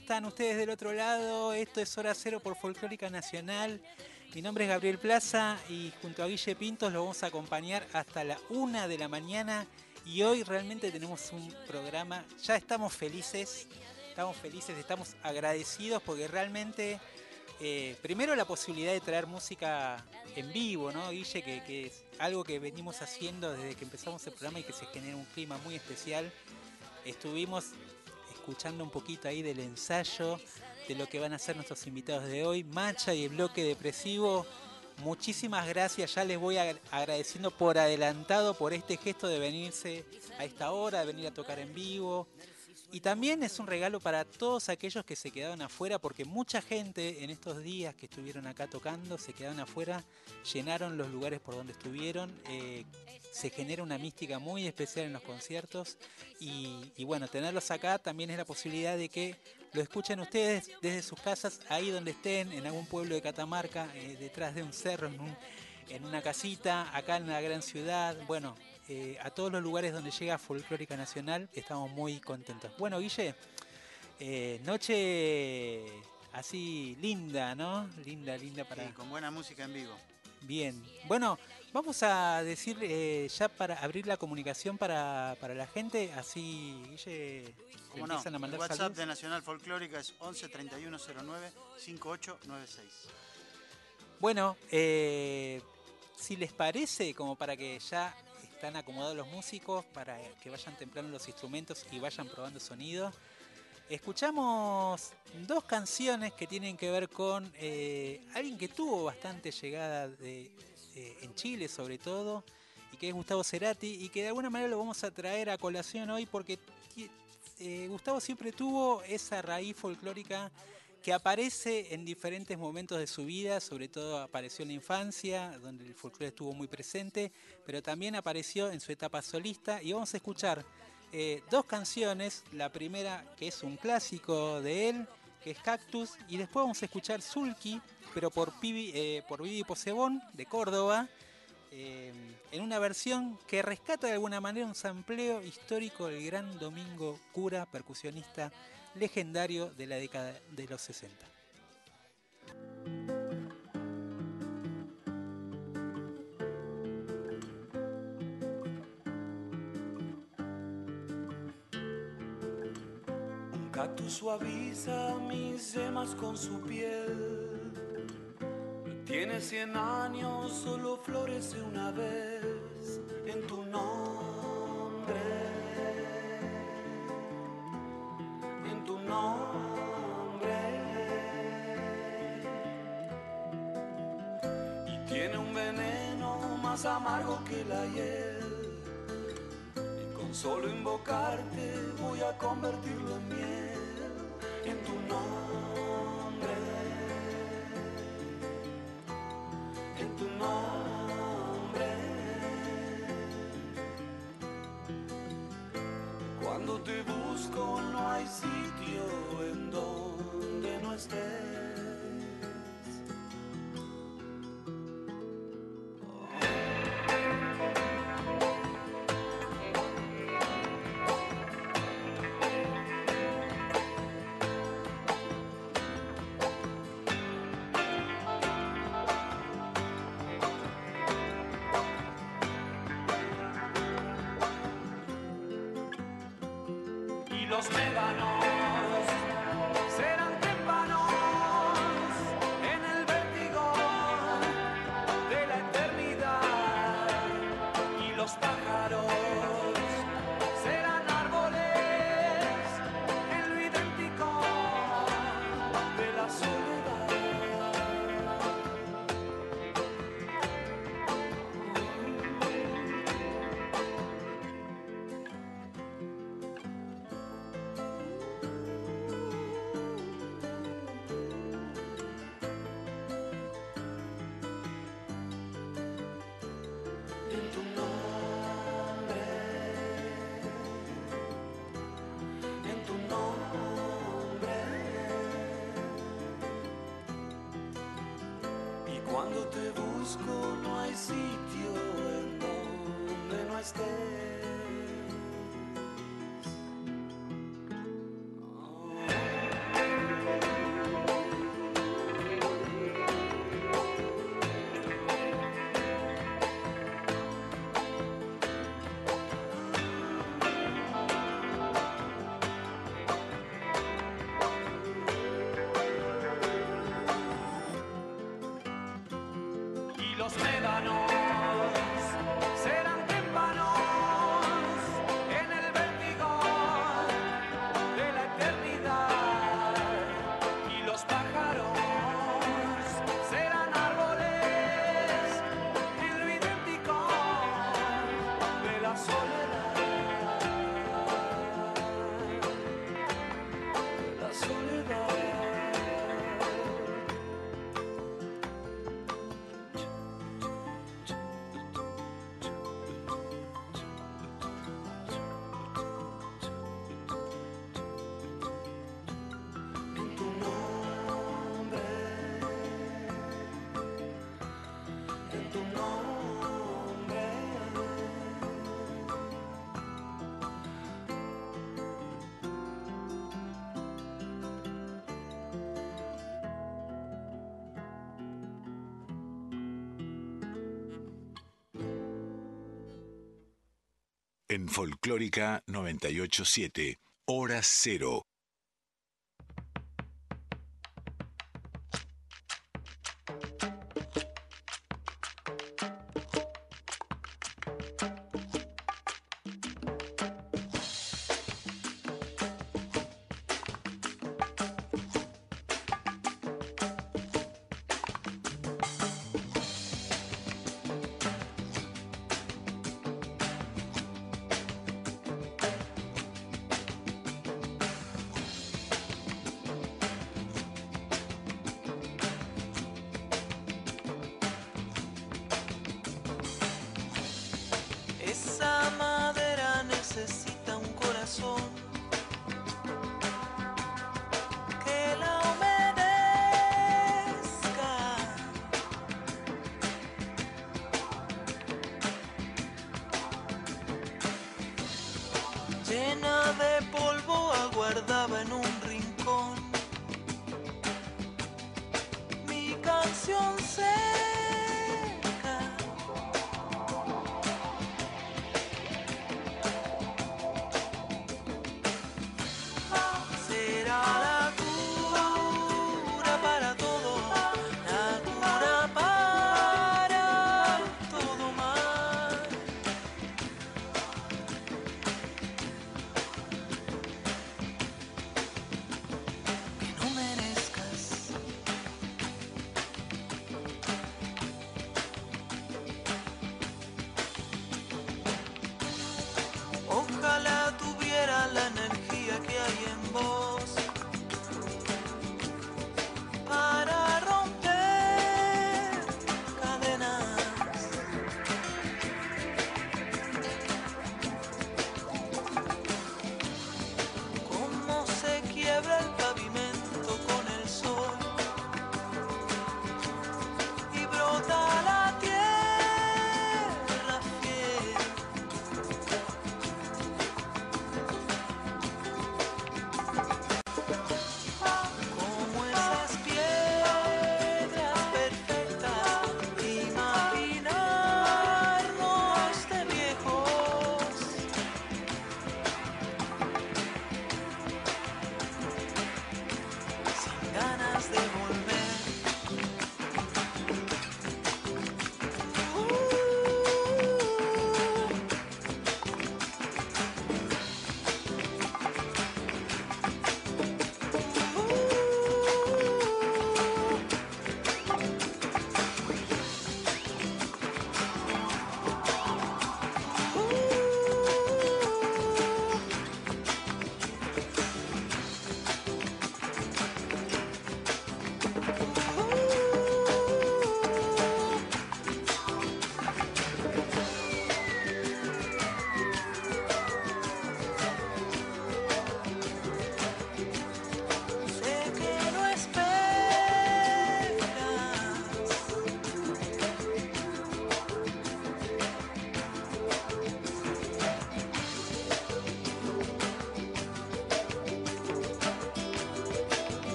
Están ustedes del otro lado? Esto es Hora Cero por Folclórica Nacional. Mi nombre es Gabriel Plaza y junto a Guille Pintos lo vamos a acompañar hasta la una de la mañana. Y hoy realmente tenemos un programa, ya estamos felices, estamos felices, estamos agradecidos porque realmente, eh, primero la posibilidad de traer música en vivo, ¿no, Guille? Que, que es algo que venimos haciendo desde que empezamos el programa y que se genera un clima muy especial. Estuvimos escuchando un poquito ahí del ensayo de lo que van a ser nuestros invitados de hoy, Macha y el bloque depresivo. Muchísimas gracias, ya les voy ag- agradeciendo por adelantado por este gesto de venirse a esta hora, de venir a tocar en vivo. Y también es un regalo para todos aquellos que se quedaron afuera, porque mucha gente en estos días que estuvieron acá tocando se quedaron afuera, llenaron los lugares por donde estuvieron. eh, se genera una mística muy especial en los conciertos. Y, bueno, tenerlos acá también es la posibilidad de que lo escuchen ustedes desde sus casas, ahí donde estén, en algún pueblo de Catamarca, eh, detrás de un cerro, en, un- en una casita, acá en la gran ciudad. Bueno, eh, a todos los lugares donde llega Folclórica Nacional, estamos muy contentos. Bueno, Guille, eh, noche así linda, ¿no? Linda, linda para... Sí, con buena música en vivo. Bien. Bueno, vamos a decir eh, ya para abrir la comunicación para, para la gente, así Guille ¿Cómo no? empiezan a El mandar WhatsApp saludos. de Nacional Folclórica es 11 3109 5896. Bueno, eh, si les parece, como para que ya están acomodados los músicos, para que vayan templando los instrumentos y vayan probando sonido, escuchamos dos canciones que tienen que ver con eh, alguien que tuvo bastante llegada de, eh, en Chile sobre todo, y que es Gustavo Cerati, y que de alguna manera lo vamos a traer a colación hoy porque eh, Gustavo siempre tuvo esa raíz folclórica que aparece en diferentes momentos de su vida, sobre todo apareció en la infancia, donde el folclore estuvo muy presente, pero también apareció en su etapa solista. Y vamos a escuchar eh, dos canciones, la primera que es un clásico de él, que es Cactus, y después vamos a escuchar Sulky, pero por, Pibi, eh, por Vivi Posebón, de Córdoba, eh, en una versión que rescata de alguna manera un sampleo histórico del gran Domingo Cura, percusionista legendario de la década de los 60. Un cactus suaviza mis yemas con su piel. Tiene cien años, solo florece una vez solo invocarte voy a convertirlo en miel en tu nombre. te busco no hay sitio. en Folclórica 987, Hora Cero.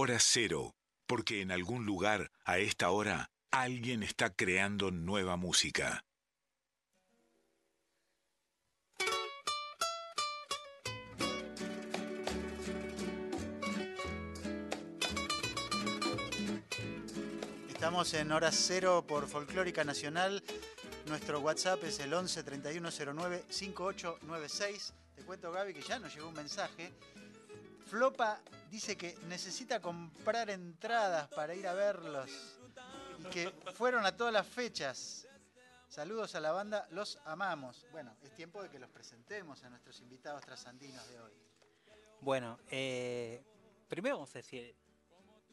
Hora cero, porque en algún lugar, a esta hora, alguien está creando nueva música. Estamos en hora cero por Folclórica Nacional. Nuestro WhatsApp es el 11 3109 5896. Te cuento, Gaby, que ya nos llegó un mensaje. Flopa dice que necesita comprar entradas para ir a verlos y que fueron a todas las fechas. Saludos a la banda, los amamos. Bueno, es tiempo de que los presentemos a nuestros invitados trasandinos de hoy. Bueno, eh, primero vamos a decir,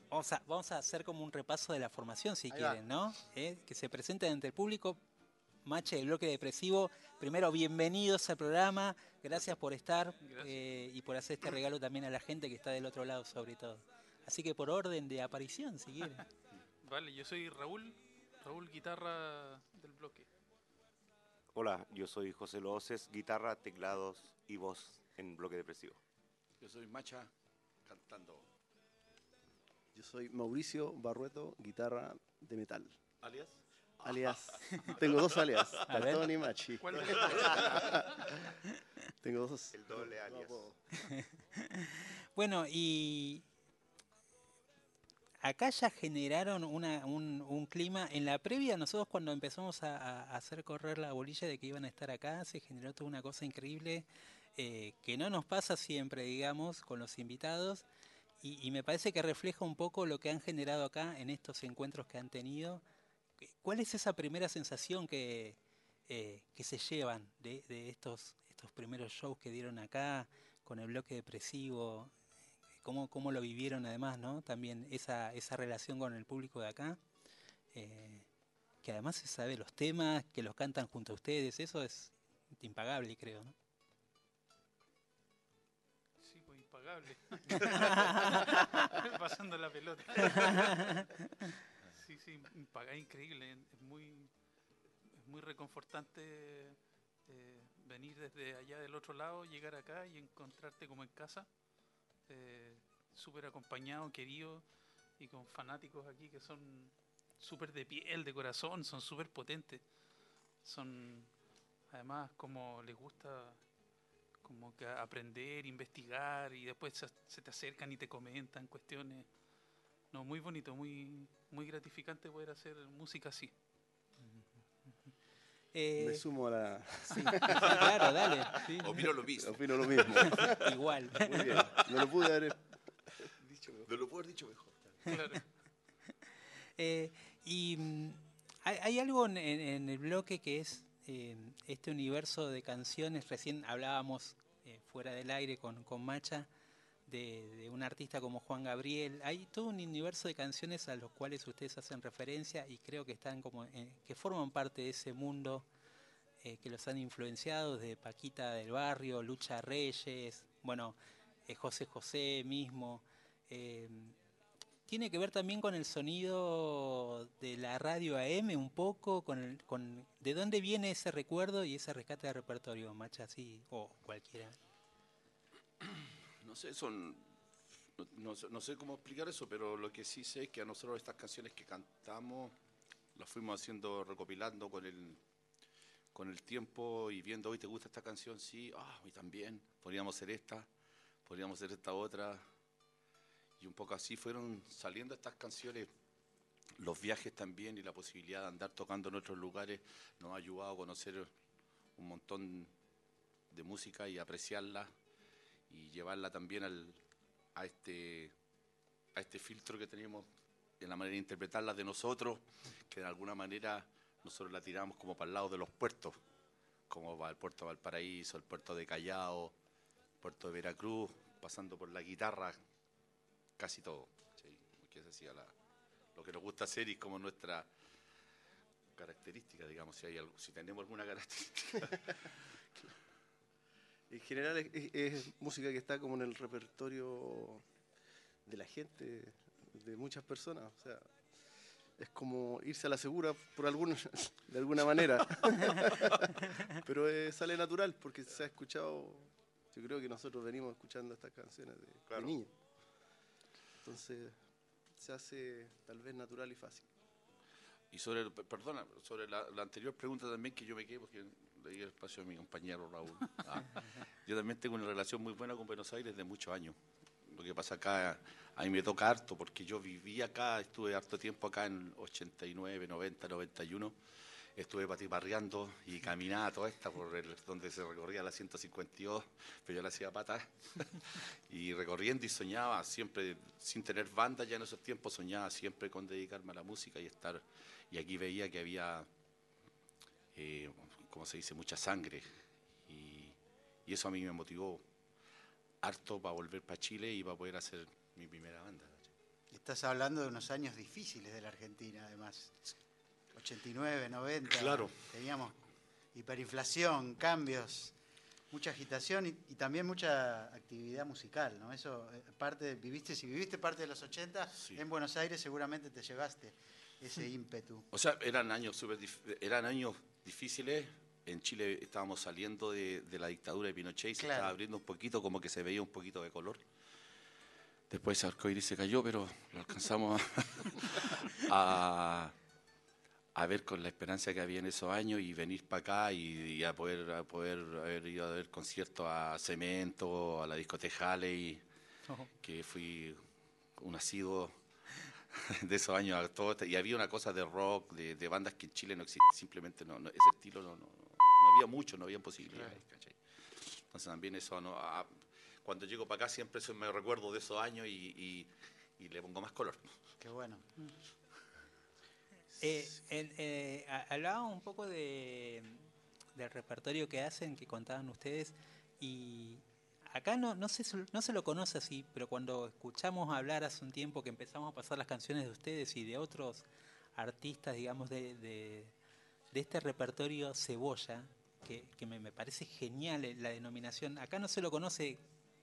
vamos a, vamos a hacer como un repaso de la formación si Ahí va. quieren, ¿no? Eh, que se presenten ante el público. Mache del bloque depresivo. Primero, bienvenidos al programa. Gracias por estar eh, y por hacer este regalo también a la gente que está del otro lado, sobre todo. Así que por orden de aparición, si quieren. Vale, yo soy Raúl, Raúl guitarra del bloque. Hola, yo soy José Loces, guitarra, teclados y voz en bloque depresivo. Yo soy Macha cantando. Yo soy Mauricio Barrueto, guitarra de metal. ¿Alias? Alias, tengo dos alias. Cartón y Machi. ¿Cuál es? Tengo dos. El doble alias. Bueno, y acá ya generaron una- un, un clima. En la previa, nosotros cuando empezamos a, a- a hacer correr la bolilla de que iban a estar acá, se generó toda una cosa increíble eh, que no nos pasa siempre, digamos, con los invitados. Y, y me parece que refleja un poco lo que han generado acá en estos encuentros que han tenido. ¿Qué- ¿Cuál es esa primera sensación que, eh, que se llevan de, de estos, estos primeros shows que dieron acá con el bloque depresivo? cómo, cómo lo vivieron además, ¿no? También esa, esa relación con el público de acá, eh, que además se sabe los temas, que los cantan junto a ustedes, eso es impagable, creo, ¿no? Sí, pues impagable. Pasando la pelota. Sí, sí, impagable, increíble. Es muy, es muy reconfortante eh, venir desde allá del otro lado, llegar acá y encontrarte como en casa. eh, súper acompañado, querido y con fanáticos aquí que son súper de piel, de corazón, son súper potentes. Son, además, como les gusta como que aprender, investigar y después se, se te acercan y te comentan cuestiones. No, muy bonito, muy, muy gratificante poder hacer música así. Eh, Me sumo a la. sí, claro, dale, sí, Opino lo mismo. Opino lo mismo. igual. Muy bien. No lo pude haber dicho mejor. No lo puedo haber dicho mejor. Claro. Eh, y mm, hay, hay algo en, en- en el bloque que es eh, este universo de canciones. Recién hablábamos eh, fuera del aire con, con Macha de, un artista como Juan Gabriel. Hay todo un universo de canciones a los cuales ustedes hacen referencia y creo que están como eh, que forman parte de ese mundo eh, que los han influenciado desde Paquita del Barrio, Lucha Reyes, bueno, eh, José José mismo. eh, tiene que ver también con el sonido de la radio AM un poco, con, el- con de dónde viene ese recuerdo y ese rescate de repertorio, Macha, así, o cualquiera. No sé, son. No, sé cómo explicar eso, pero lo que sí sé es que a nosotros estas canciones que cantamos las fuimos haciendo, recopilando con el, con el tiempo y viendo, hoy te gusta esta canción, sí, ah, hoy también, podríamos hacer esta, podríamos hacer esta otra. Y un poco así fueron saliendo estas canciones. Los viajes también y la posibilidad de andar tocando en otros lugares nos ha ayudado a conocer un montón de música y apreciarla y llevarla también al, a, este, a este filtro que tenemos en la manera de interpretarla de nosotros, que de alguna manera nosotros la tiramos como para el lado de los puertos, como para el puerto de Valparaíso, el puerto de Callao, el puerto de Veracruz, pasando por la guitarra, casi todo. lo que nos gusta hacer y como nuestra característica, digamos, si, hay algo, si tenemos alguna característica. En general es, es- es música que está como en el repertorio de la gente, de muchas personas. O sea, es como irse a la segura por algún, de alguna manera. Pero eh, sale natural porque se ha escuchado. Yo creo que nosotros venimos escuchando estas canciones de, de Claro. niños. Entonces se hace tal vez natural y fácil. Y sobre, perdona, sobre la, la anterior pregunta también que yo me quedé porque le di el espacio a mi compañero Raúl. Ah, yo también tengo una relación muy buena con Buenos Aires de muchos años. Lo que pasa acá, a mí me toca harto porque yo viví acá, estuve harto tiempo acá en 89, 90, 91. Estuve patiparreando y caminaba toda esta por el, donde se recorría la 152, pero yo la hacía patas. y recorriendo y soñaba siempre, sin tener banda ya en esos tiempos, soñaba siempre con dedicarme a la música y estar. Y aquí veía que había, eh, como se dice, mucha sangre. Y, y eso a mí me motivó harto para volver para Chile y para poder hacer mi primera banda. Estás hablando de unos años difíciles de la Argentina, además. 89, 90. Claro. Teníamos hiperinflación, cambios, mucha agitación y, y también mucha actividad musical, ¿no? Eso, eh, parte, viviste, si viviste parte de los 80 Sí. en Buenos Aires, seguramente te llevaste ese ímpetu. O sea, eran años súper dif- eran años difíciles. En Chile estábamos saliendo de, de la dictadura de Pinochet y se Claro. estaba abriendo un poquito, como que se veía un poquito de color. Después ese arcoíris se cayó, pero lo alcanzamos a, a, ver con la esperanza que había en esos años y venir para acá y, y a poder a poder haber ido a ver conciertos a Cemento, a la discoteca Halley, que fui un asiduo de esos años a todo este- y había una cosa de rock, de, de bandas que en Chile no existe, simplemente no, no- ese estilo no, no, no había mucho, no había posibilidades, ¿cachai? Entonces también eso, no, a- cuando llego para acá siempre eso me recuerdo de esos años y, y- y le pongo más color. Qué bueno. Eh, en- eh, ha- hablábamos un poco de, del repertorio que hacen, que contaban ustedes, y acá no, no, se, sol- no se lo conoce así, pero cuando escuchamos hablar hace un tiempo que empezamos a pasar las canciones de ustedes y de otros artistas, digamos, de, de, de este repertorio cebolla, que, me, parece genial eh, la denominación, acá no se lo conoce,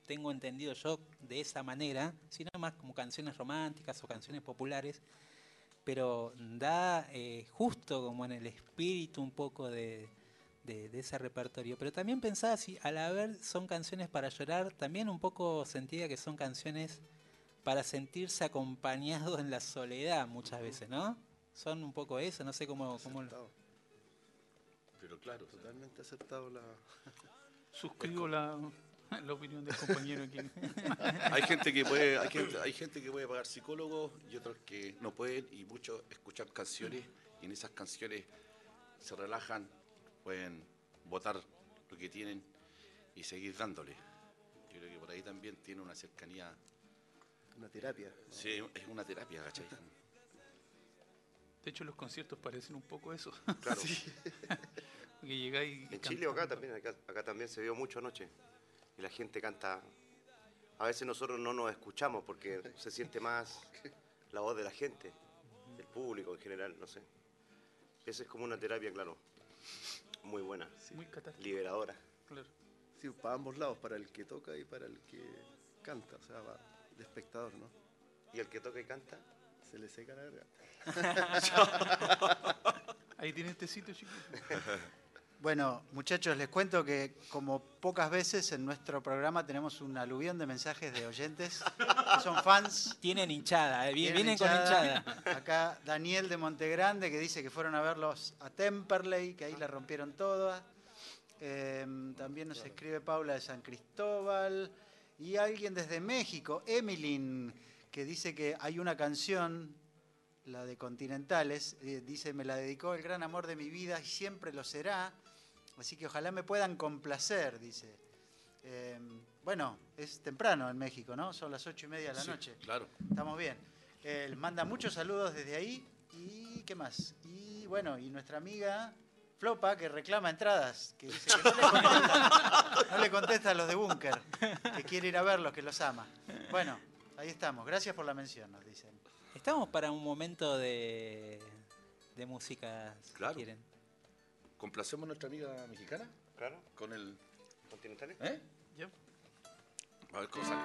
tengo entendido yo, de esa manera, sino más como canciones románticas o canciones populares pero da eh, justo como en el espíritu un poco de, de- ese repertorio. Pero también pensaba si al haber son canciones para llorar, también un poco sentía que son canciones para sentirse acompañado en la soledad muchas veces, ¿no? Son un poco eso, no sé cómo... cómo Pero claro, totalmente acertado la... Suscribo la, la opinión del compañero aquí. hay gente que puede, hay gente, hay gente que puede pagar psicólogos y otros que no pueden y muchos escuchan canciones y en esas canciones se relajan, pueden votar lo que tienen y seguir dándole. Yo creo que por ahí también tiene una cercanía, Una terapia. sí, es una terapia, ¿cachai? De hecho, los conciertos parecen un poco eso. Claro. Que llegáis y En Chile o acá también, acá, acá también se vio mucho anoche. Y la gente canta. A veces nosotros no nos escuchamos porque se siente más la voz de la gente, del público en general, no sé. Esa es como una terapia, claro, muy buena, Muy catástrofe, liberadora. claro. Sí, para ambos lados, para el que toca y para el que canta, o sea, va de espectador, ¿no? Y el que toca y canta, Se le seca la garganta. Ahí tienen tecito, chicos. Bueno, muchachos, les cuento que como pocas veces en nuestro programa tenemos un aluvión de mensajes de oyentes que son fans. Tienen hinchada, eh, vienen con hinchada. hinchada. Acá Daniel de Montegrande que dice que fueron a verlos a Temperley, que ahí la rompieron todas. Eh, también nos escribe Paula de San Cristóbal. Y alguien desde México, Emilyn, que dice que hay una canción, la de Continentales, eh, dice, me la dedicó el gran amor de mi vida y siempre lo será. Así que ojalá me puedan complacer, dice. Eh, bueno, es temprano en México, ¿no? Son las ocho y media de la Sí, noche. Claro. Estamos bien. Eh, les manda muchos saludos desde ahí. ¿Y qué más? Y bueno, y nuestra amiga Flopa, que reclama entradas, que dice que no le contesta, no le contesta a los de Búnker, que quiere ir a verlos, que los ama. Bueno, ahí estamos. Gracias por la mención, nos dicen. Estamos para un momento de, de música, si Claro. quieren. ¿Complacemos a nuestra amiga mexicana? claro, Con el. continentales. ¿Eh? Ya. A ver cómo sale.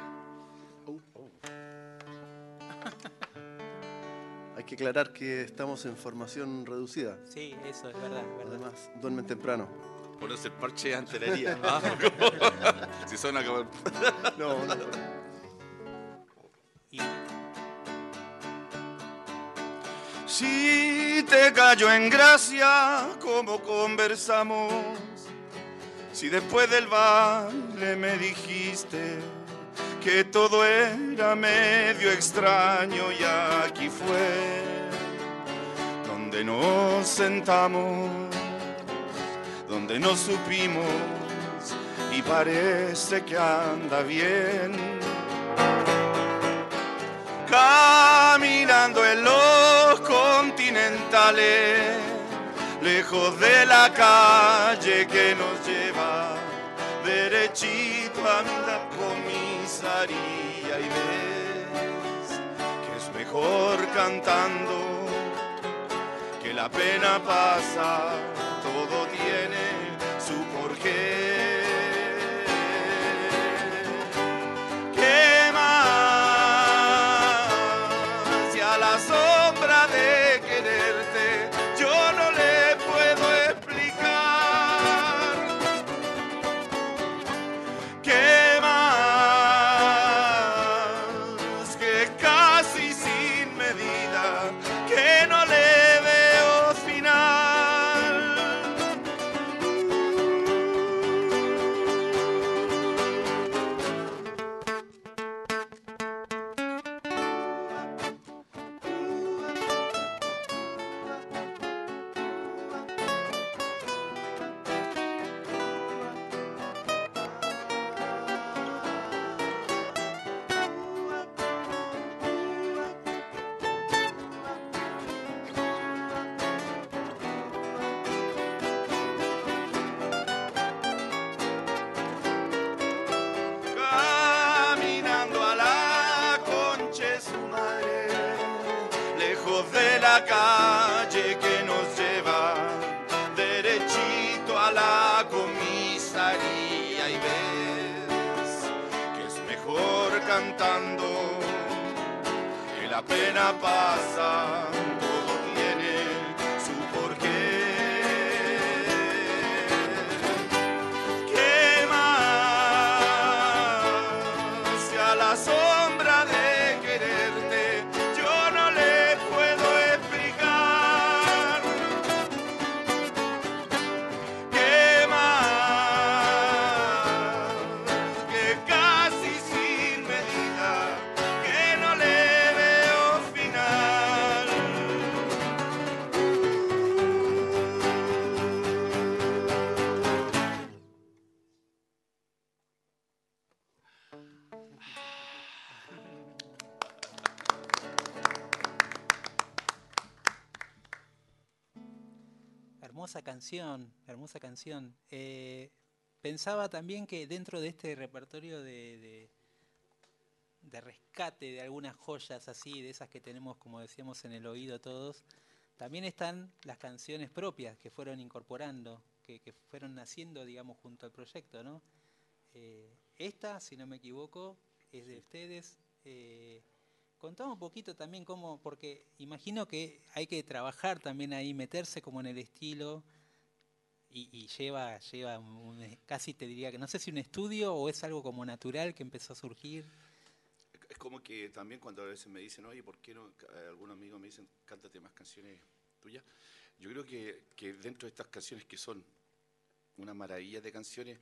Hay que aclarar que estamos en formación reducida. Sí, eso es verdad, es verdad. Además, duermen temprano. Ponerse el parche ante la herida. Ah, si suena como. No, no. Y Si te cayó en gracia, como conversamos. Si después del baile me dijiste que todo era medio extraño y aquí fue donde nos sentamos, donde nos supimos y parece que anda bien. Caminando en lejos de la calle que nos lleva derechito a la comisaría y ves que es mejor cantando que la pena pasa, la calle que nos lleva derechito a la comisaría y ves que es mejor cantando que la pena pasa, hermosa canción. Eh, pensaba también que dentro de este repertorio de, de, de rescate de algunas joyas así, de esas que tenemos, como decíamos, en el oído todos, también están las canciones propias que fueron incorporando, que, que fueron naciendo, digamos, junto al proyecto, ¿no? Eh, esta, si no me equivoco, es de ustedes. Eh, contame un poquito también cómo, porque imagino que hay que trabajar también ahí, meterse como en el estilo y, y lleva, lleva un- casi te diría que no sé si un estudio o es algo como natural que empezó a surgir. Es como que también cuando a veces me dicen, oye, ¿por qué no? eh, Algunos amigos me dicen, cántate más canciones tuyas. Yo creo que, que dentro de estas canciones que son una maravilla de canciones,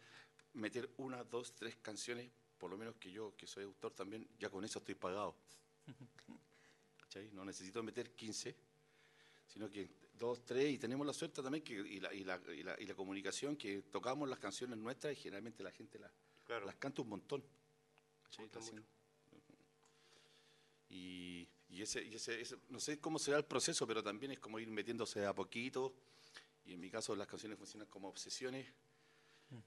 meter una, dos, tres canciones, por lo menos que yo, que soy autor también, ya con eso estoy pagado. No necesito meter 15, sino que dos, tres, y tenemos la suerte también que, y, la, y, la, y, la, y la comunicación que tocamos las canciones nuestras y generalmente la gente las, Claro. las canta un montón. Así. Y, y ese, y ese, ese- no sé cómo será el proceso, pero también es como ir metiéndose a poquito. Y en mi caso las canciones funcionan como obsesiones.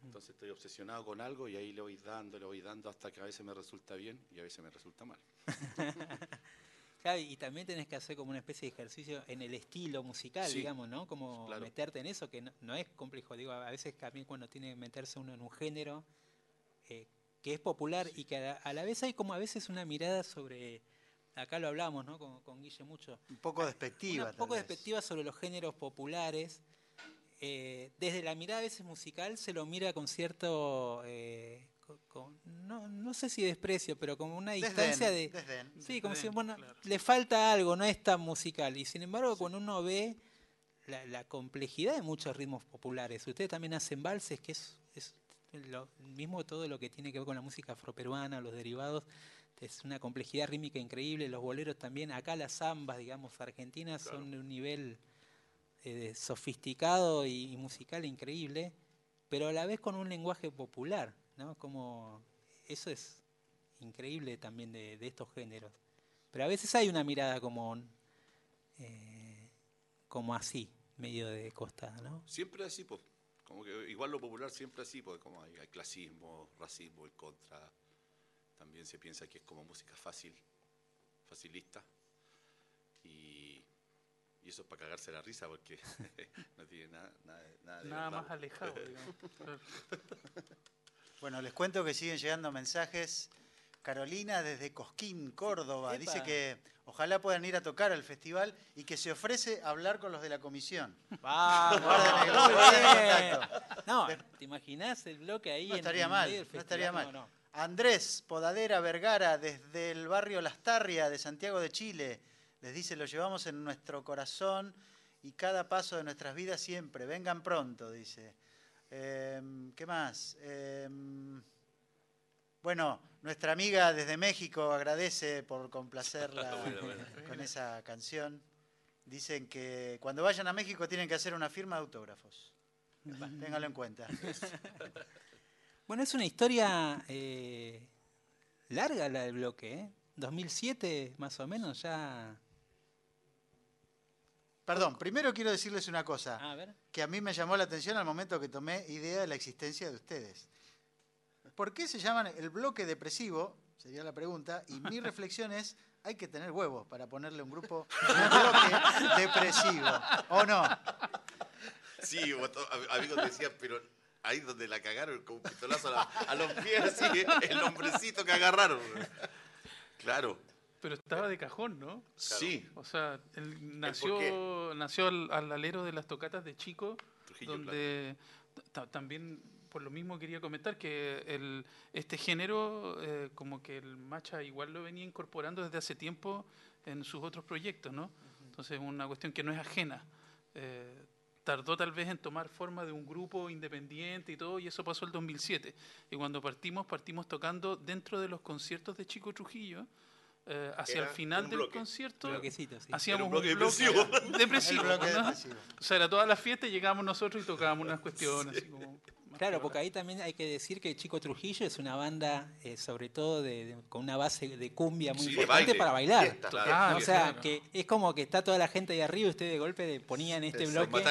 Entonces estoy obsesionado con algo y ahí le voy dando, le voy dando hasta que a veces me resulta bien y a veces me resulta mal. Y también tenés que hacer como una especie de ejercicio en el estilo musical, Sí, digamos, ¿no? Como claro. meterte en eso, que no, no es complejo. Digo, a veces también cuando tiene que meterse uno en un género eh, que es popular y que a la, a la vez hay como a veces una mirada sobre, acá lo hablamos, ¿no? Con, con Guille mucho, Un poco despectiva. una tal poco despectiva sobre los géneros populares. Eh, desde la mirada a veces musical se lo mira con cierto, eh, con- no, no sé si desprecio, pero como una Desdén, distancia de... desdén. Sí, como si, Desdén, bueno, claro. le falta algo, no es tan musical. Y sin embargo, cuando uno ve la, la complejidad de muchos ritmos populares, ustedes también hacen valses, que es, es lo mismo todo lo que tiene que ver con la música afroperuana, los derivados, es una complejidad rítmica increíble, los boleros también, acá las zambas, digamos, argentinas son de un nivel eh, sofisticado y, y musical increíble, pero a la vez con un lenguaje popular, ¿no? Como eso es increíble también de, de estos géneros. Pero a veces hay una mirada como, eh, como así, medio de costa, ¿no? Siempre así, pues. Como que igual lo popular siempre así, pues como hay, hay clasismo, racismo en contra. También se piensa que es como música fácil, facilista. Y, y eso es para cagarse la risa porque no tiene nada, nada, nada de Nada verdad. más alejado, digamos. Bueno, les cuento que siguen llegando mensajes. Carolina desde Cosquín, Córdoba, Epa. dice que ojalá puedan ir a tocar al festival y que se ofrece hablar con los de la comisión. ¡Vamos! No, ¿te imaginás el bloque ahí No en- estaría en mal, no estaría mal. No, no. Andrés Podadera Vergara, desde el barrio Lastarria de Santiago de Chile, les dice, lo llevamos en nuestro corazón y cada paso de nuestras vidas siempre. Vengan pronto, dice. Em, ¿Qué más? Em, bueno, nuestra amiga desde México agradece por complacerla con esa canción. Dicen que cuando vayan a México tienen que hacer una firma de autógrafos. Ténganlo en cuenta. Bueno, es una historia eh, larga la del bloque, ¿eh? 2007 más o menos ya... Perdón, primero quiero decirles una cosa. A ver. que a mí me llamó la atención al momento que tomé idea de la existencia de ustedes. ¿Por qué se llaman el bloque depresivo? Sería la pregunta. Y mi reflexión es, hay que tener huevos para ponerle un grupo un bloque depresivo. ¿O no? Sí, amigos decían, pero ahí donde la cagaron con un pistolazo a, la- a los pies, así, el hombrecito que agarraron. Claro, Pero estaba de cajón, ¿no? sí. O sea, él nació, nació al, al alero de las tocatas de chico, Trujillo, donde ta- también por lo mismo quería comentar que el, este género, eh, como que el Macha igual lo venía incorporando desde hace tiempo en sus otros proyectos, ¿no? Entonces es una cuestión que no es ajena. Eh, tardó tal vez en tomar forma de un grupo independiente y todo, y eso pasó el 2007. Y cuando partimos, partimos tocando dentro de los conciertos de Chico Trujillo. Eh, hacia Era el final un del concierto Bloquecito, sí. hacíamos un bloque un bloque depresivo. depresivo, El bloque ¿no? depresivo. O sea, era toda la fiesta y llegábamos nosotros y tocábamos unas cuestiones. así como más Claro, porque ahí también hay que decir que Chico Trujillo es una banda, eh, sobre todo de, de- con una base de cumbia muy Sí, importante baile, para bailar. fiesta, Claro. O sea, claro. que es como que está toda la gente ahí arriba y usted de golpe ponían este bloque.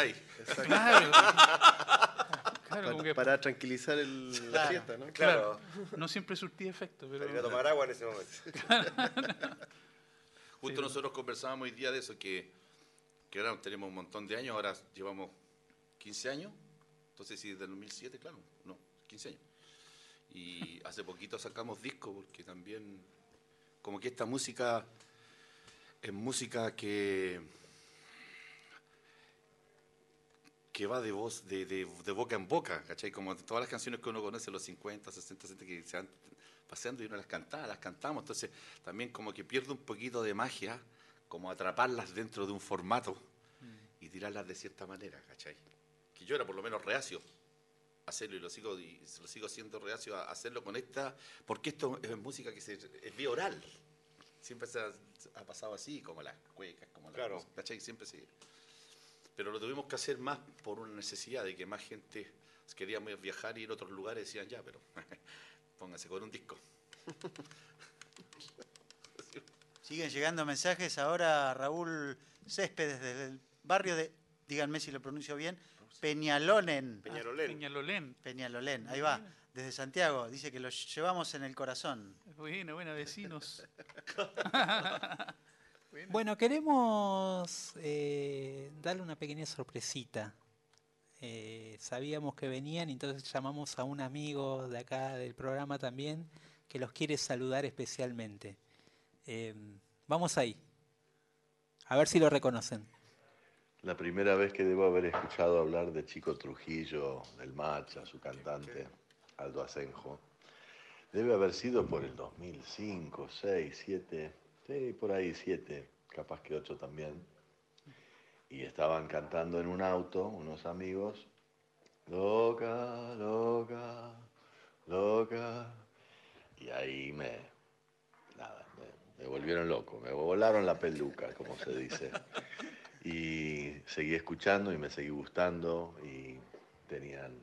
Claro. Claro, que para tranquilizar el- la fiesta, ¿no? Claro, no siempre surtía efecto, para pero tomar agua en ese momento. Justo nosotros conversábamos hoy día de eso, que, que ahora tenemos un montón de años, ahora llevamos 15 años, entonces sí, del 2007, claro, no, 15 años. Y hace poquito sacamos disco, porque también, como que esta música es música que que va de voz, de, de- de boca en boca, ¿cachai? Como todas las canciones que uno conoce, los 50, 60, 70, que se van paseando y uno las cantaba, las cantamos, entonces también como que pierde un poquito de magia, como atraparlas dentro de un formato y tirarlas de cierta manera, ¿cachai? Que yo era por lo menos reacio a hacerlo y lo sigo, y lo sigo siendo reacio a hacerlo con esta, porque esto es música que se, es vía oral. Siempre se ha, ha pasado así, como las cuecas, como las Claro. cosas, ¿cachai? Siempre se... Pero lo tuvimos que hacer más por una necesidad de que más gente quería viajar y ir a otros lugares decían, ya, pero pónganse con un disco. Siguen llegando mensajes. Ahora Raúl Céspedes desde el barrio de, díganme si lo pronuncio bien, Peñalonen. Peñarolén. Peñalolén. Peñalolén, ahí va, desde Santiago. Dice que los llevamos en el corazón. Buena, buena, vecinos. Bueno, queremos eh, darle una pequeña sorpresita. Eh, sabíamos que venían, entonces llamamos a un amigo de acá del programa también que los quiere saludar especialmente. Eh, vamos ahí. A ver si lo reconocen. La primera vez que debo haber escuchado hablar de Chico Trujillo, del Macha, su cantante, Aldo Asenjo, Debe haber sido por el 2005, 6, 7, sí, por ahí 7, capaz que 8 también. Y estaban cantando en un auto unos amigos, loca, loca, loca. Y ahí me, nada, me, me volvieron loco, me volaron la peluca, como se dice. Y seguí escuchando y me seguí gustando y tenían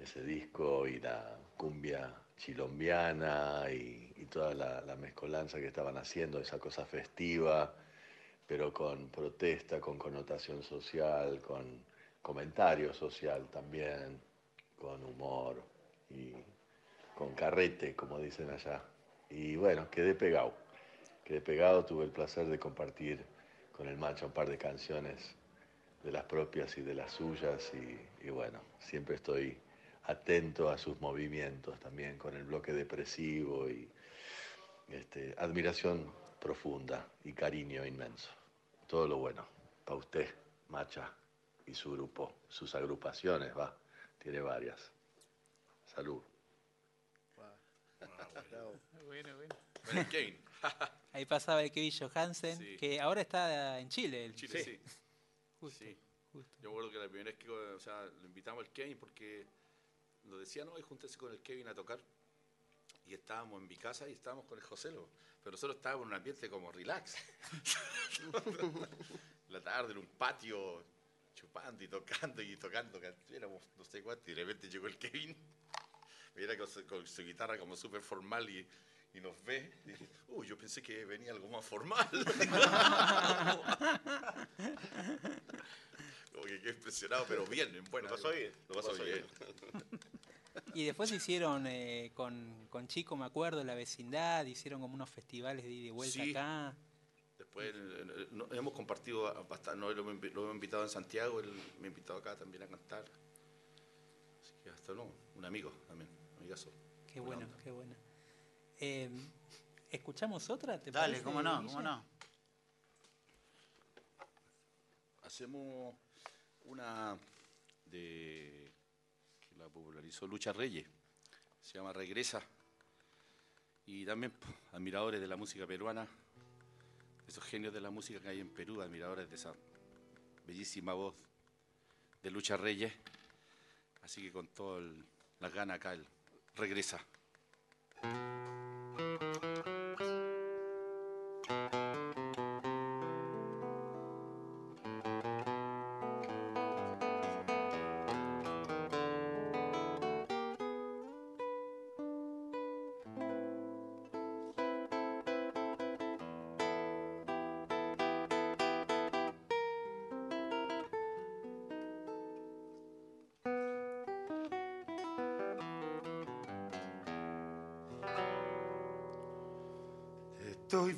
ese disco y la cumbia chilombiana y, y toda la, la mezcolanza que estaban haciendo, esa cosa festiva, pero con protesta, con connotación social, con comentario social también, con humor y con carrete, como dicen allá. Y bueno, quedé pegado. Quedé pegado, tuve el placer de compartir con el macho un par de canciones de las propias y de las suyas y bueno, siempre estoy atento a sus movimientos también con el bloque depresivo y este, admiración profunda y cariño inmenso. Todo lo bueno para usted, Macha, y su grupo, sus agrupaciones, va, tiene varias. Salud. Bueno, bueno. Bueno, el Kevin. Ahí pasaba el Kevin Johansen, Sí. que ahora está en Chile. el- Chile, sí. Justo, Sí. justo. Yo me acuerdo que la primera vez que o sea, lo invitamos al Kevin porque lo decía, no, y júntese con el Kevin a tocar. Y estábamos en mi casa y estábamos con el Joselo. Pero nosotros estábamos en un ambiente como relax. la tarde en un patio chupando y tocando y tocando. can- Éramos no sé cuánto y de repente llegó el Kevin. Mira con su, con su guitarra como súper formal y, y nos ve. Y dije, uy, yo pensé que venía algo más formal. Como que quedé impresionado, pero bien, en buena. Lo pasó bien, lo pasó bien. Y después hicieron eh, con, con Chico, me acuerdo, la vecindad, hicieron como unos festivales de ida y vuelta Sí. acá. Después no- hemos compartido bastante, no, lo, hemos invi- lo hemos invitado en Santiago, él me ha invitado acá también a cantar. Así que hasta luego, un amigo también, amigazo. Qué bueno, onda. qué bueno. Eh, ¿Escuchamos otra? ¿Te Dale, parece, cómo no, Guille? cómo no. Hacemos una de la popularizó Lucha Reyes, se llama Regresa. Y también admiradores de la música peruana, esos genios de la música que hay en Perú, admiradores de esa bellísima voz de Lucha Reyes. Así que con todas las ganas acá, el Regresa.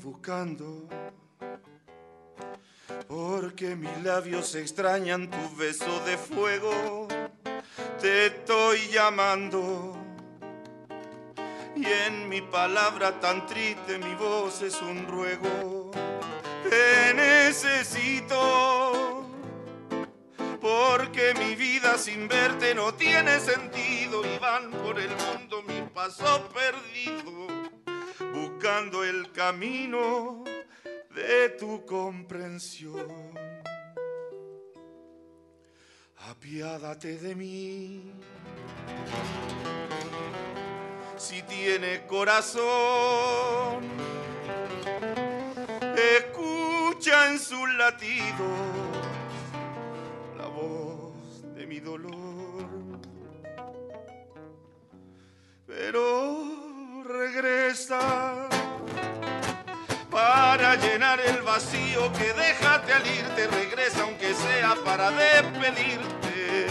Buscando porque mis labios extrañan tu beso de fuego. Te estoy llamando y en mi palabra tan triste mi voz es un ruego. Te necesito porque mi vida sin verte no tiene sentido y van por el mundo mis pasos perdidos buscando el camino de tu comprensión. Apiádate de mí. Si tiene corazón, escucha en sus latidos la voz de mi dolor. Pero regresa llenar el vacío que déjate al irte, regresa aunque sea para despedirte.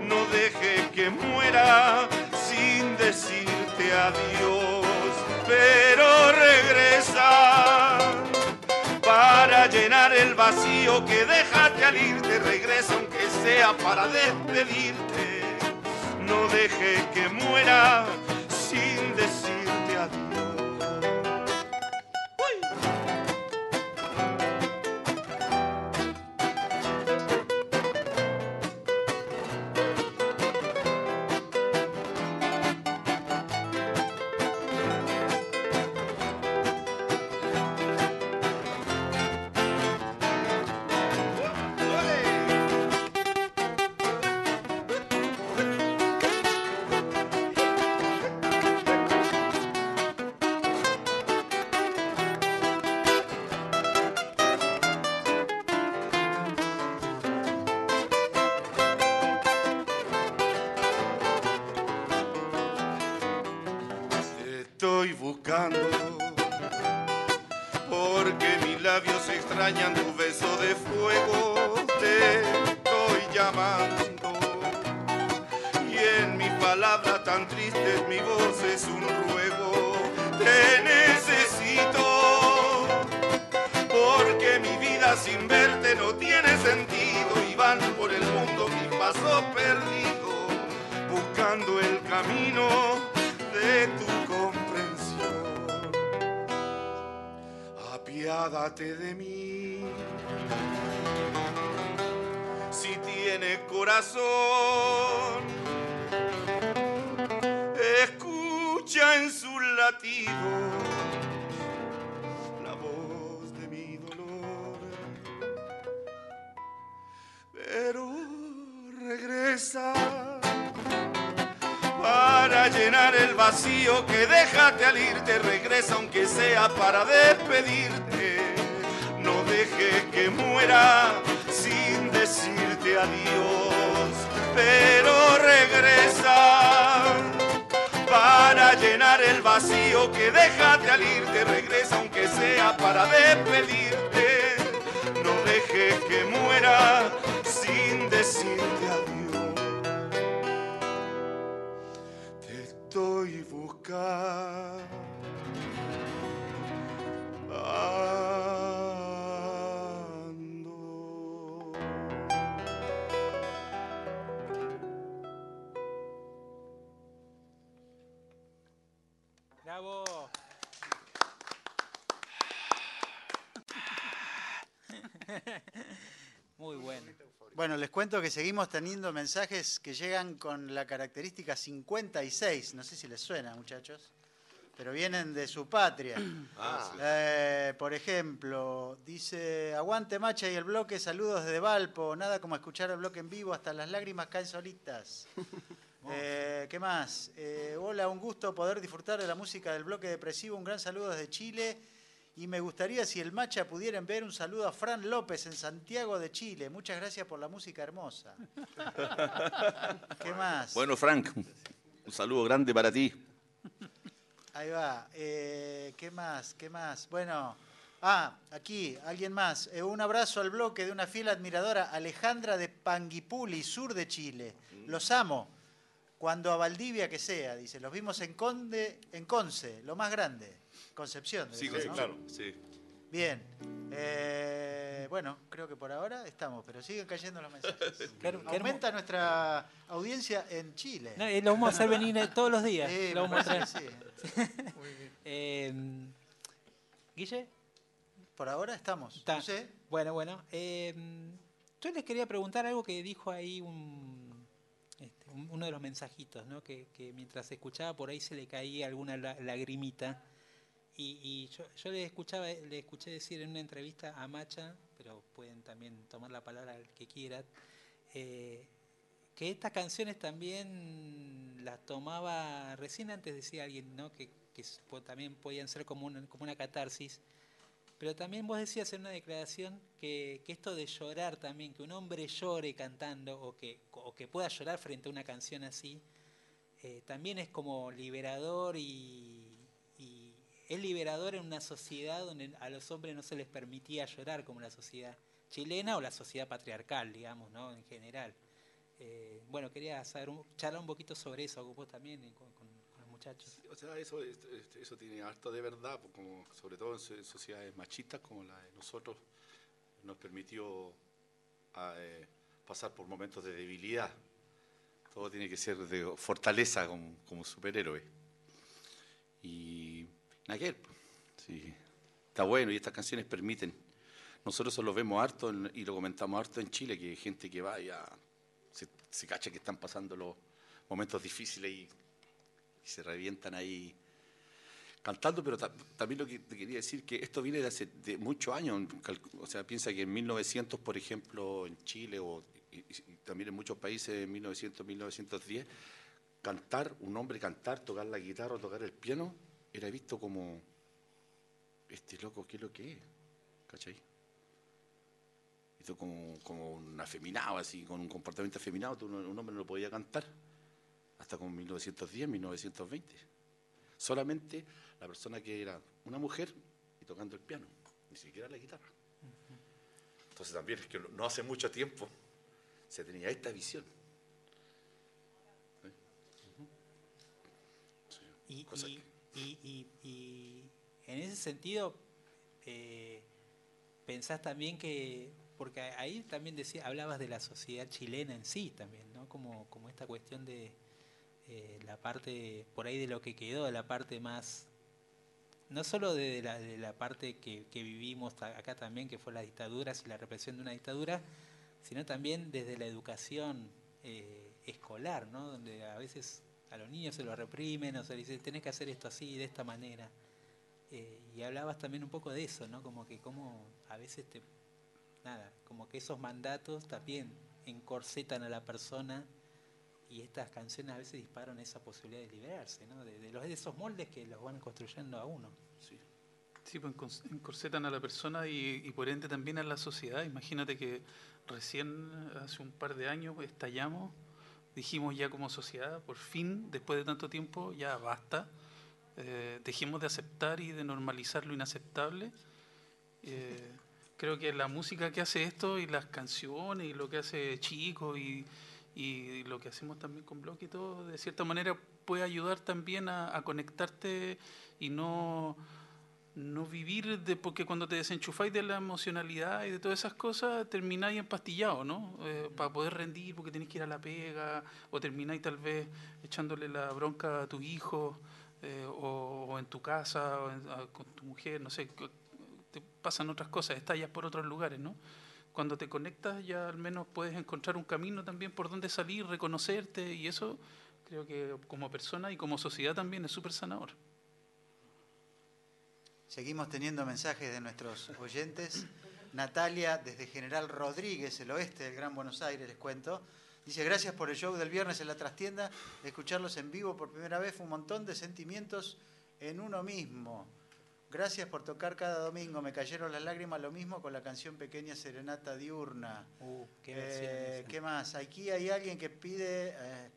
No deje que muera sin decirte adiós, pero regresa para llenar el vacío que déjate al irte, regresa aunque sea para despedirte. No deje que muera verte no tiene sentido y van por el mundo mi paso perdido, buscando el camino de tu comprensión. Apiádate de mí. Si tiene corazón, escucha en su latido Pero regresa para llenar el vacío que déjate al irte, regresa aunque sea para despedirte. No deje que muera sin decirte adiós, pero regresa para llenar el vacío que déjate al irte, regresa aunque sea para despedirte. No deje que muera decirte adiós. Te estoy buscando. ¡Bravo! Muy bueno. Bueno, les cuento que seguimos teniendo mensajes que llegan con la característica 56. No sé si les suena, muchachos, pero vienen de su patria. Ah. Eh, por ejemplo, dice, aguante Macha y el bloque, saludos desde Valpo, nada como escuchar el bloque en vivo, hasta las lágrimas caen solitas. Eh, ¿Qué más? Eh, hola, un gusto poder disfrutar de la música del bloque depresivo, un gran saludo desde Chile. Y me gustaría si el Macha pudiera enviar un saludo a Fran López en Santiago de Chile. Muchas gracias por la música hermosa. ¿Qué más? Bueno, Frank, un saludo grande para ti. Ahí va. Eh, ¿Qué más? ¿Qué más? Bueno, ah, aquí, alguien más. Eh, un abrazo al bloque de una fiel admiradora, Alejandra de Panguipuli, sur de Chile. Los amo. Cuando a Valdivia que sea, dice. Los vimos en Conde, en Conce, lo más grande. Concepción. Sí, ser, ¿no? claro, sí. Bien. Eh, bueno, creo que por ahora estamos, pero siguen cayendo los mensajes. Claro, Aumenta nuestra audiencia en Chile. No, eh, lo vamos a hacer venir eh, todos los días. Sí, Lo me vamos a sí. Eh, Guille, Por ahora estamos. Está. No sé. bueno, bueno. eh, yo les quería preguntar algo que dijo ahí un, este, un- uno de los mensajitos, ¿no? Que, que mientras escuchaba por ahí se le caía alguna la- lagrimita. Y, yo, yo le escuchaba, le escuché decir en una entrevista a Macha, pero pueden también tomar la palabra el que quieran, eh, que estas canciones también las tomaba, recién antes decía alguien, ¿no? Que, también podían ser como una, como una catarsis. Pero también vos decías en una declaración que, que esto de llorar también, que un hombre llore cantando o que, o que pueda llorar frente a una canción así, eh, también es como liberador y es liberador en una sociedad donde a los hombres no se les permitía llorar como la sociedad chilena o la sociedad patriarcal, digamos, ¿no? En general. Eh, bueno, quería saber un- charlar un poquito sobre eso vos también con, los muchachos. O sea, eso, es- es- eso tiene harto de verdad, como, sobre todo en sociedades machistas como la de nosotros, nos permitió ah, eh, pasar por momentos de debilidad. Todo tiene que ser de fortaleza como, como superhéroe. Y naquel, sí, está bueno y estas canciones permiten. Nosotros eso lo vemos harto en- y lo comentamos harto en Chile, que hay gente que va y ya se, se cacha que están pasando los momentos difíciles y y se revientan ahí cantando, pero ta- también lo que te quería decir que esto viene de hace de muchos años, o sea, piensa que en 1900, por ejemplo, en Chile o y- y también en muchos países en 1900, 1910, cantar, un hombre cantar, tocar la guitarra o tocar el piano, era visto como este loco, ¿qué es lo que es? ¿Cachai? Visto como, como un afeminado, así, con un comportamiento afeminado, un hombre no lo podía cantar hasta como 1910, 1920. Solamente la persona que era una mujer y tocando el piano. ni siquiera la guitarra. Entonces también es que no- hace mucho tiempo se tenía esta visión. Y, Cosa y- y- y- y en ese sentido, eh, pensás también que, porque ahí también decía, hablabas de la sociedad chilena en sí también, ¿no? Como, como esta cuestión de eh, la parte, por ahí de lo que quedó, la parte más, no solo de la, de la parte que, vivimos acá también, que fue las dictaduras y la represión de una dictadura, sino también desde la educación eh, escolar, ¿no? Donde a veces a los niños se los reprimen o se les dice, tenés que hacer esto así, de esta manera. Eh, y hablabas también un poco de eso, ¿no? Como que como a veces te... Nada, como que esos mandatos también encorsetan a la persona y estas canciones a veces disparan esa posibilidad de liberarse, ¿no? De, los, de esos moldes que los van construyendo a uno. Sí. Sí, pues encorsetan a la persona y, y por ende también a la sociedad. Imagínate que recién, hace un par de años, estallamos, dijimos ya como sociedad, por fin, después de tanto tiempo, ya basta. Eh, dejemos de aceptar y de normalizar lo inaceptable. Eh, creo que la música que hace esto y las canciones y lo que hace Chico y, y lo que hacemos también con Block y todo, de cierta manera puede ayudar también a, a conectarte y no, no vivir de porque cuando te desenchufáis de la emocionalidad y de todas esas cosas termináis empastillado, ¿no? Eh, para poder rendir porque tenéis que ir a la pega o termináis tal vez echándole la bronca a tu hijo eh, o, en tu casa o con tu mujer, no sé, te pasan otras cosas, estallas por otros lugares, ¿no? Cuando te conectas ya al menos puedes encontrar un camino también por donde salir, reconocerte y eso creo que como persona y como sociedad también es súper sanador. Seguimos teniendo mensajes de nuestros oyentes. Natalia, desde General Rodríguez, el oeste del Gran Buenos Aires, les cuento. Dice, gracias por el show del viernes en la trastienda. Escucharlos en vivo por primera vez fue un montón de sentimientos en uno mismo. Gracias por tocar cada domingo. Me cayeron las lágrimas, lo mismo con la canción Pequeña Serenata Diurna. Uh, qué Eh. ¿Qué más? Aquí hay alguien que pide, eh,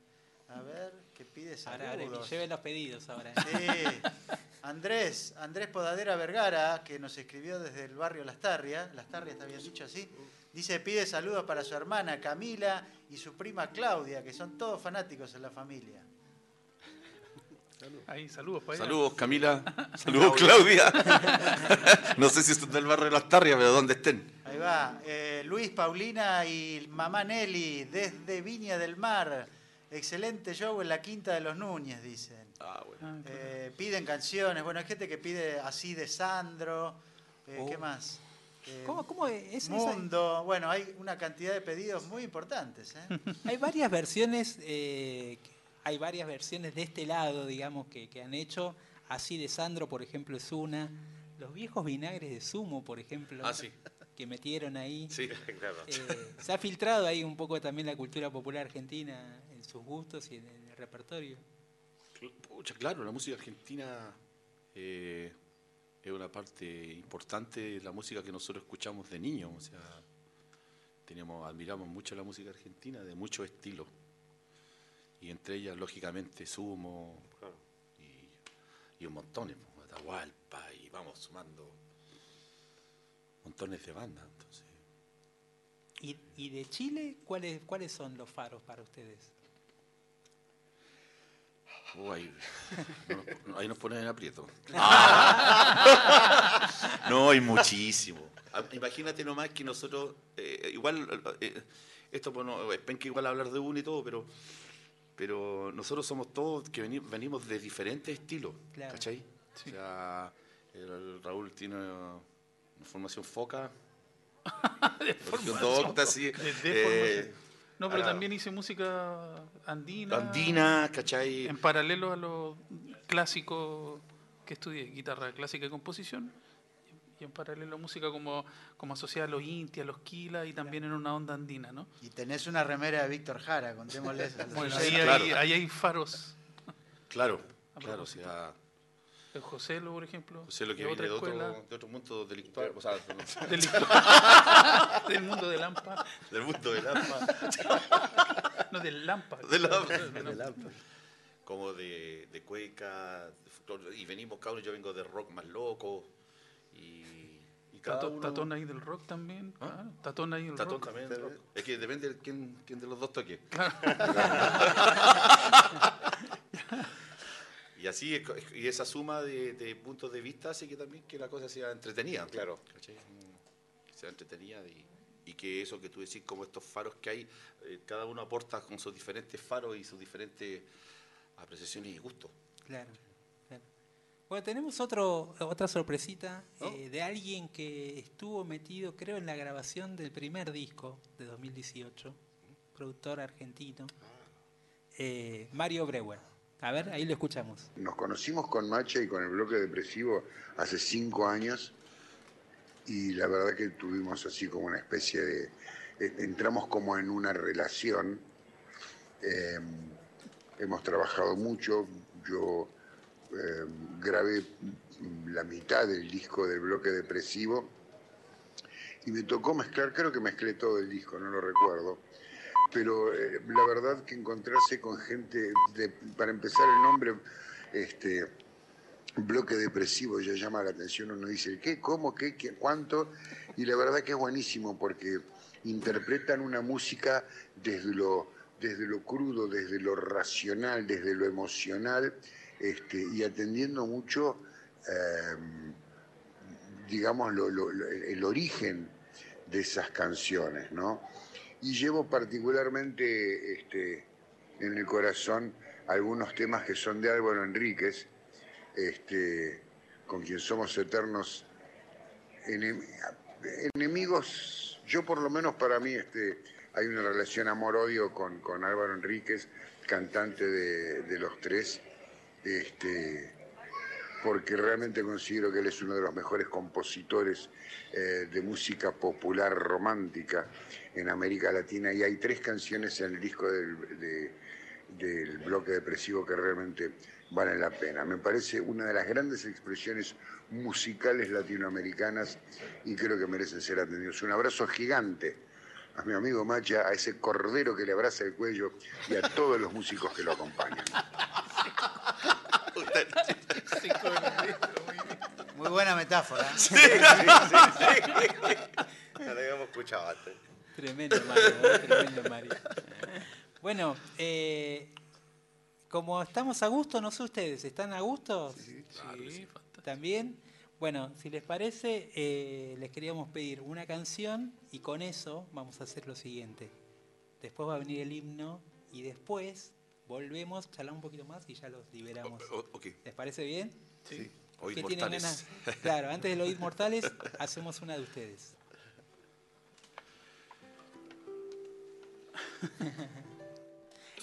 a ver, que pide Ahora, ahora, saludos. lleven los pedidos ahora. Sí. Andrés, Andrés Podadera Vergara, que nos escribió desde el barrio Lastarria, Lastarria está bien dicho así, dice, pide saludos para su hermana Camila y su prima Claudia, que son todos fanáticos en la familia. Ahí, saludos para ella. Saludos Camila, saludos Claudia. no sé si están del barrio de las Tarrias, pero donde estén. Ahí va, eh, Luis, Paulina y mamá Nelly, desde Viña del Mar. Excelente show en la Quinta de los Núñez, dicen. Ah, bueno. Eh, piden canciones, bueno, hay gente que pide así de Sandro, eh, ¿qué Oh. más? Eh, ¿Cómo, cómo es? esa- Mundo, bueno, hay una cantidad de pedidos muy importantes. ¿eh? Hay varias versiones, eh, hay varias versiones de este lado, digamos, que, que han hecho. Así de Sandro, por ejemplo, es una. Los viejos vinagres de zumo, por ejemplo, Ah, sí. que metieron ahí. Sí, claro. Eh, se ha filtrado ahí un poco también la cultura popular argentina en sus gustos y en el repertorio. Pucha, claro, la música argentina eh, es una parte importante de la música que nosotros escuchamos de niños. O sea, teníamos, admiramos mucho la música argentina de muchos estilos. Y entre ellas, lógicamente, Sumo Claro. y, y un montón, Atahualpa, y vamos sumando montones de bandas. Entonces, ¿Y, y de Chile, ¿cuáles, ¿cuáles son los faros para ustedes? Oh, ahí, no nos- ahí nos ponen en aprieto. no, hay muchísimo. Ah, Imagínate nomás que nosotros, eh, igual, eh, esto bueno, es penca igual hablar de uno y todo, pero, pero nosotros somos todos que veni- venimos de diferentes estilos, Claro. ¿cachai? O sea, el Raúl tiene una formación foca, formación docta, así, De- de eh, formación. No, pero también hice música andina. andina, ¿cachai? En paralelo a lo clásico que estudié, guitarra clásica y composición. Y en paralelo a música como, como asociada a los inti, a los quila y también en una onda andina, ¿no? Y tenés una remera de Víctor Jara, contémosles. a los Bueno, ahí, Claro. hay, ahí hay faros. Claro, A claro, o sea... El Joselo, por ejemplo. Sea, lo que de viene de otro, de mundo delictual, o sea, Del, del mundo del Lampa. del mundo del alma, No, del Lampa. Del Lampa. Lampa. como de, de cueca, de y venimos, uno, yo vengo de rock más loco, y, uno- Tatón ahí del rock también. ¿Ah? claro, Tatón ahí del Tatón rock. también del rock. Es que depende de quién, quién de los dos toque. Y así, y esa suma de, de puntos de vista hace que también que la cosa sea entretenida. Claro. ¿cachai? Mm, Que sea entretenida y, y que eso que tú decís, como estos faros que hay, eh, cada uno aporta con sus diferentes faros y sus diferentes apreciaciones y gustos. Claro, claro. Bueno, tenemos otro, otra sorpresita ¿No? eh, de alguien que estuvo metido, creo, en la grabación del primer disco de 2018, productor argentino, eh, Mario Breuer. A ver, ahí lo escuchamos. Nos conocimos con Macha y con el bloque depresivo hace cinco años y la verdad que tuvimos así como una especie de... eh, entramos como en una relación. eh, hemos trabajado mucho. Yo eh, grabé la mitad del disco del bloque depresivo y me tocó mezclar, creo que mezclé todo el disco, no lo recuerdo pero eh, la verdad que encontrarse con gente, de- para empezar el nombre, este, bloque depresivo ya llama la atención, uno dice, ¿qué? ¿Cómo? ¿Qué? qué ¿Cuánto? Y la verdad que es buenísimo porque interpretan una música desde lo, desde lo crudo, desde lo racional, desde lo emocional, este, y atendiendo mucho, eh, digamos, lo- el origen de esas canciones, ¿no? Y llevo particularmente este, en el corazón algunos temas que son de Álvaro Enríquez, este, con quien somos eternos enem- enemigos. Yo por lo menos para mí este, hay una relación amor-odio con, con Álvaro Enríquez, cantante de, de los tres, este, porque realmente considero que él es uno de los mejores compositores eh, de música popular romántica en América Latina y hay tres canciones en el disco del, de- del bloque depresivo que realmente valen la pena. Me parece una de las grandes expresiones musicales latinoamericanas y creo que merecen ser atendidos. Un abrazo gigante a mi amigo Macha, a ese cordero que le abraza el cuello y a todos los músicos que lo acompañan. Muy buena metáfora. Sí, sí, sí, sí. Ya lo habíamos escuchado antes. Tremendo Mario, tremendo Mario. Bueno, eh, como estamos a gusto, no sé ustedes, ¿están a gusto? Sí, fantástico. También. Bueno, si les parece, eh, les queríamos pedir una canción y con eso vamos a hacer lo siguiente. Después va a venir el himno y después volvemos, charlamos un poquito más y ya los liberamos. O- o- ok. ¿Les parece bien? Sí. Oíd ¿Qué tienen mortales. ganas? Claro, antes de Oíd Mortales, hacemos una de ustedes.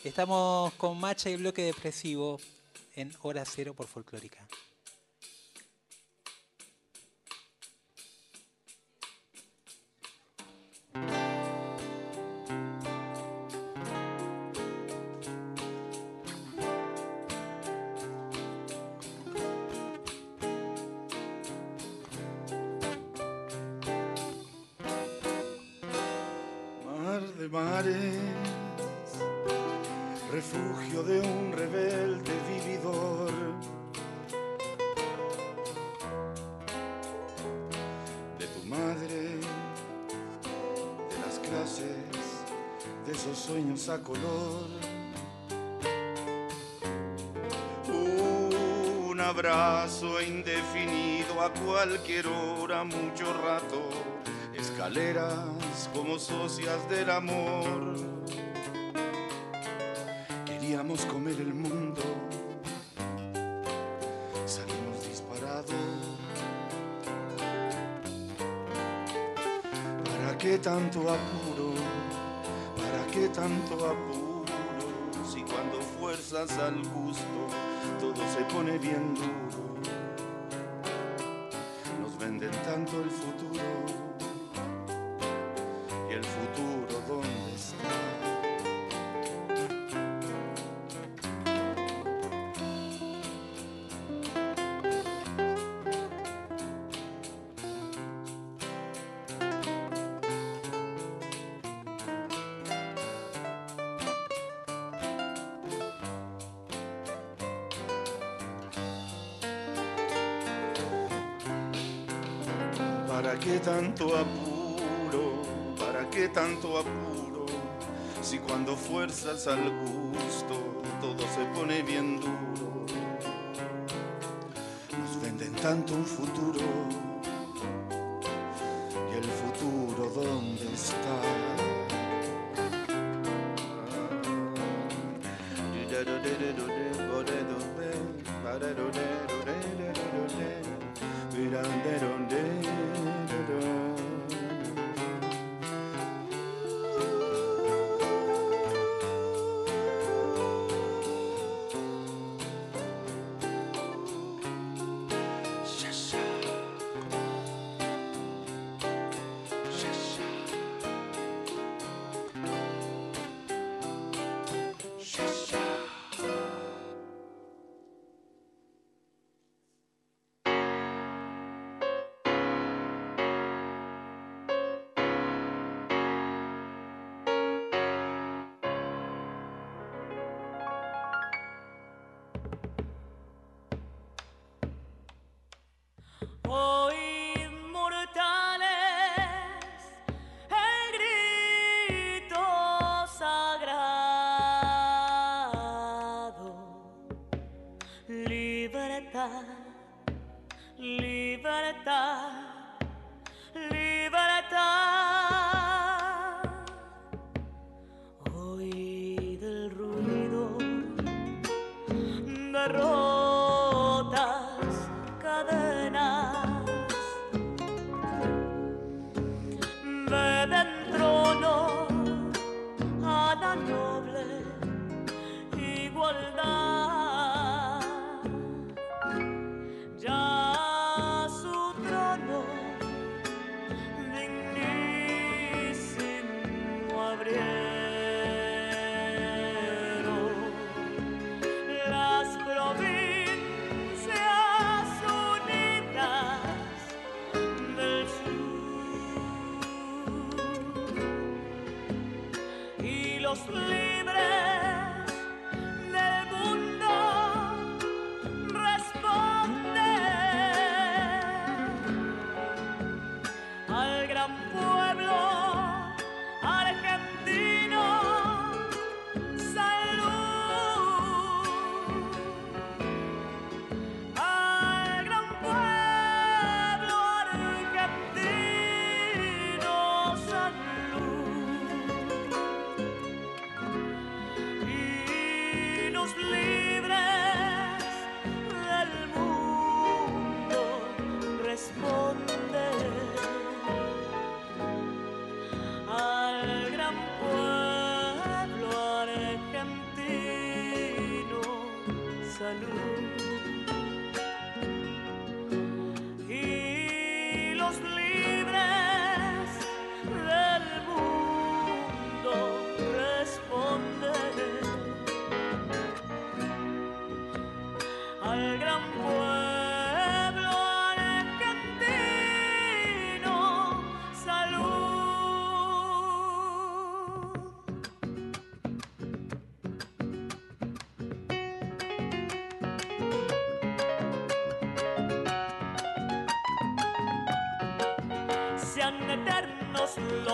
Estamos con Macha y Bloque Depresivo en Hora Cero por Folclórica. Socias del amor. Queríamos comer el mundo. Salimos disparados. ¿Para qué tanto apuro? ¿Para qué tanto apuro? Si cuando fuerzas al gusto todo se pone bien duro. ¿Para qué tanto apuro? ¿Para qué tanto apuro? Si cuando fuerzas al gusto todo se pone bien duro. Nos venden tanto un futuro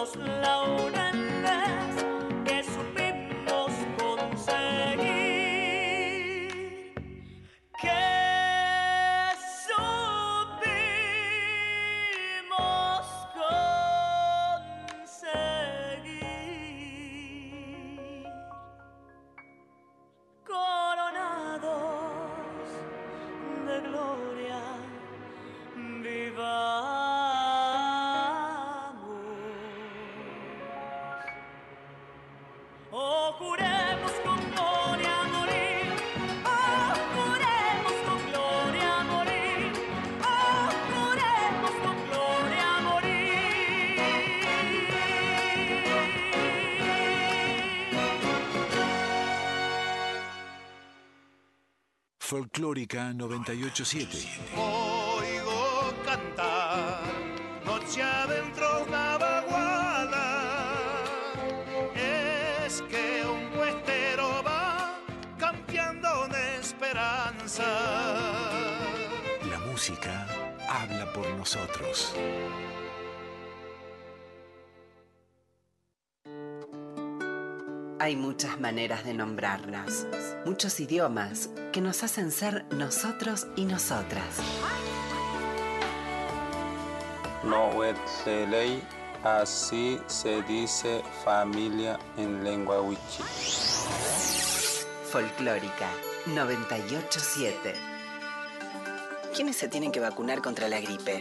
Slow down. Folclórica 987. Oigo cantar, noche adentro una vaguada. Es que un puestero va cambiando de esperanza. La música habla por nosotros. Hay muchas maneras de nombrarnos, muchos idiomas que nos hacen ser nosotros y nosotras. No se ley, así se dice familia en lengua wichi. Folclórica 987. ¿Quiénes se tienen que vacunar contra la gripe?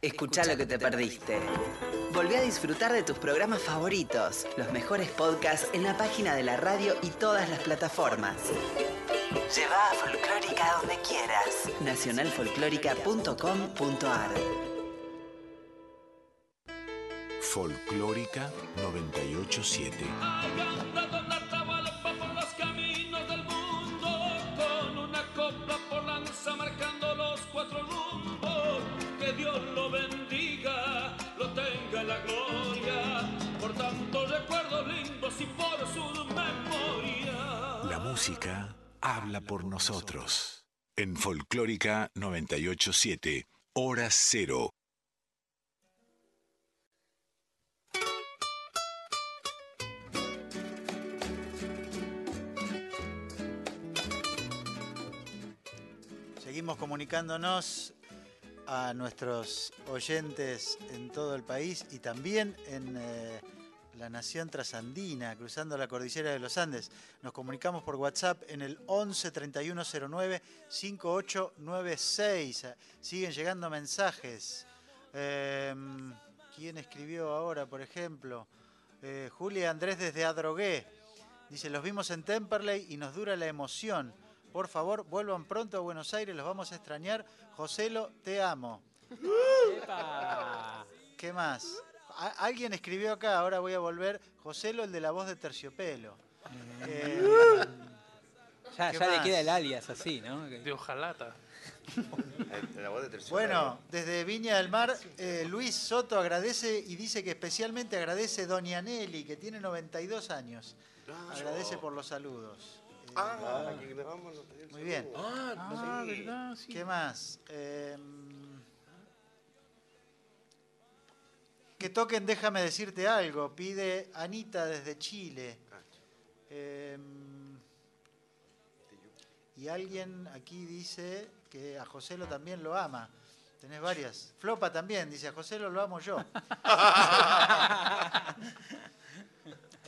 Escucha lo que te perdiste. Volví a disfrutar de tus programas favoritos, los mejores podcasts en la página de la radio y todas las plataformas. Lleva a Folclórica donde quieras. Nacionalfolclórica.com.ar Folclórica 987. Habla por nosotros. En Folclórica 987, hora cero. Seguimos comunicándonos a nuestros oyentes en todo el país y también en eh, la nación trasandina, cruzando la cordillera de los Andes. Nos comunicamos por WhatsApp en el 11 3109 5896. Siguen llegando mensajes. Eh, ¿Quién escribió ahora, por ejemplo? Eh, Julia Andrés desde Adrogué. Dice, los vimos en Temperley y nos dura la emoción. Por favor, vuelvan pronto a Buenos Aires, los vamos a extrañar. Joselo, te amo. ¿Qué más? A- alguien escribió acá, ahora voy a volver. Joselo, el de la voz de terciopelo. Eh, Ya, ¿qué ya le queda el alias así, ¿no? De ojalata. La voz de terciopelo. Bueno, desde Viña del Mar, eh, Luis Soto agradece y dice que especialmente agradece Doña Nelly, que tiene 92 años. Agradece por los saludos. Eh, Ah, Muy bien. Ah. Sí. ¿Qué más? Eh, que toquen Déjame decirte algo, pide Anita desde Chile. Eh, y alguien aquí dice que a Joselo también lo ama. Tenés varias. Flopa también, dice a Joselo lo amo yo.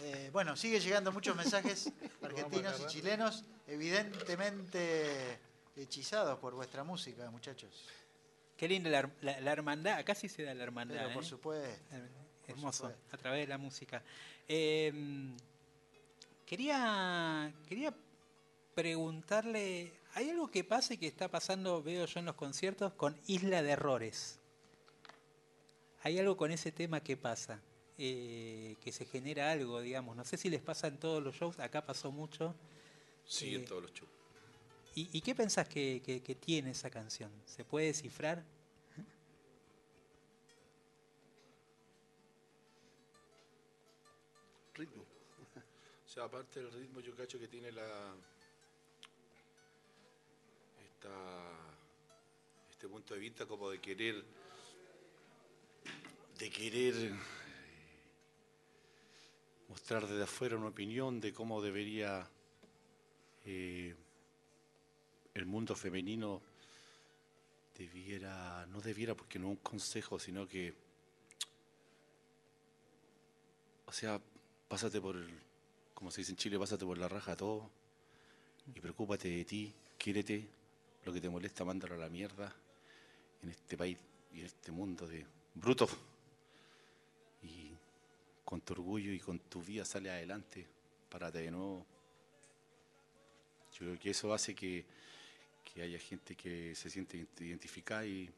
Eh, bueno, sigue llegando muchos mensajes argentinos y chilenos, evidentemente hechizados por vuestra música, muchachos. Qué linda la, her- la- la hermandad. Acá sí se da la hermandad. Pero por ¿eh? supuesto. Hermoso, supuesto. a través de la música. Eh, quería, quería preguntarle, ¿hay algo que pase que está pasando, veo yo en los conciertos, con Isla de Errores? ¿Hay algo con ese tema que pasa? Eh, que se genera algo, digamos. No sé si les pasa en todos los shows, acá pasó mucho. Sí, Eh, en todos los shows. ¿Y, qué pensás que, tiene esa canción? ¿Se puede descifrar? Ritmo. O sea, aparte del ritmo, yo cacho que tiene la. Este punto de vista como de querer. de querer. eh, mostrar desde afuera una opinión de cómo debería. eh, el mundo femenino debiera. no debiera porque no es un consejo, sino que. O sea, pásate por, el- como se dice en Chile, pásate por la raja todo y preocúpate de ti, quiérete, lo que te molesta, mándalo a la mierda en este país y en este mundo de brutos. Y con tu orgullo y con tu vida sale adelante, párate de nuevo. Yo creo que eso hace que, que haya gente que se siente identificada y,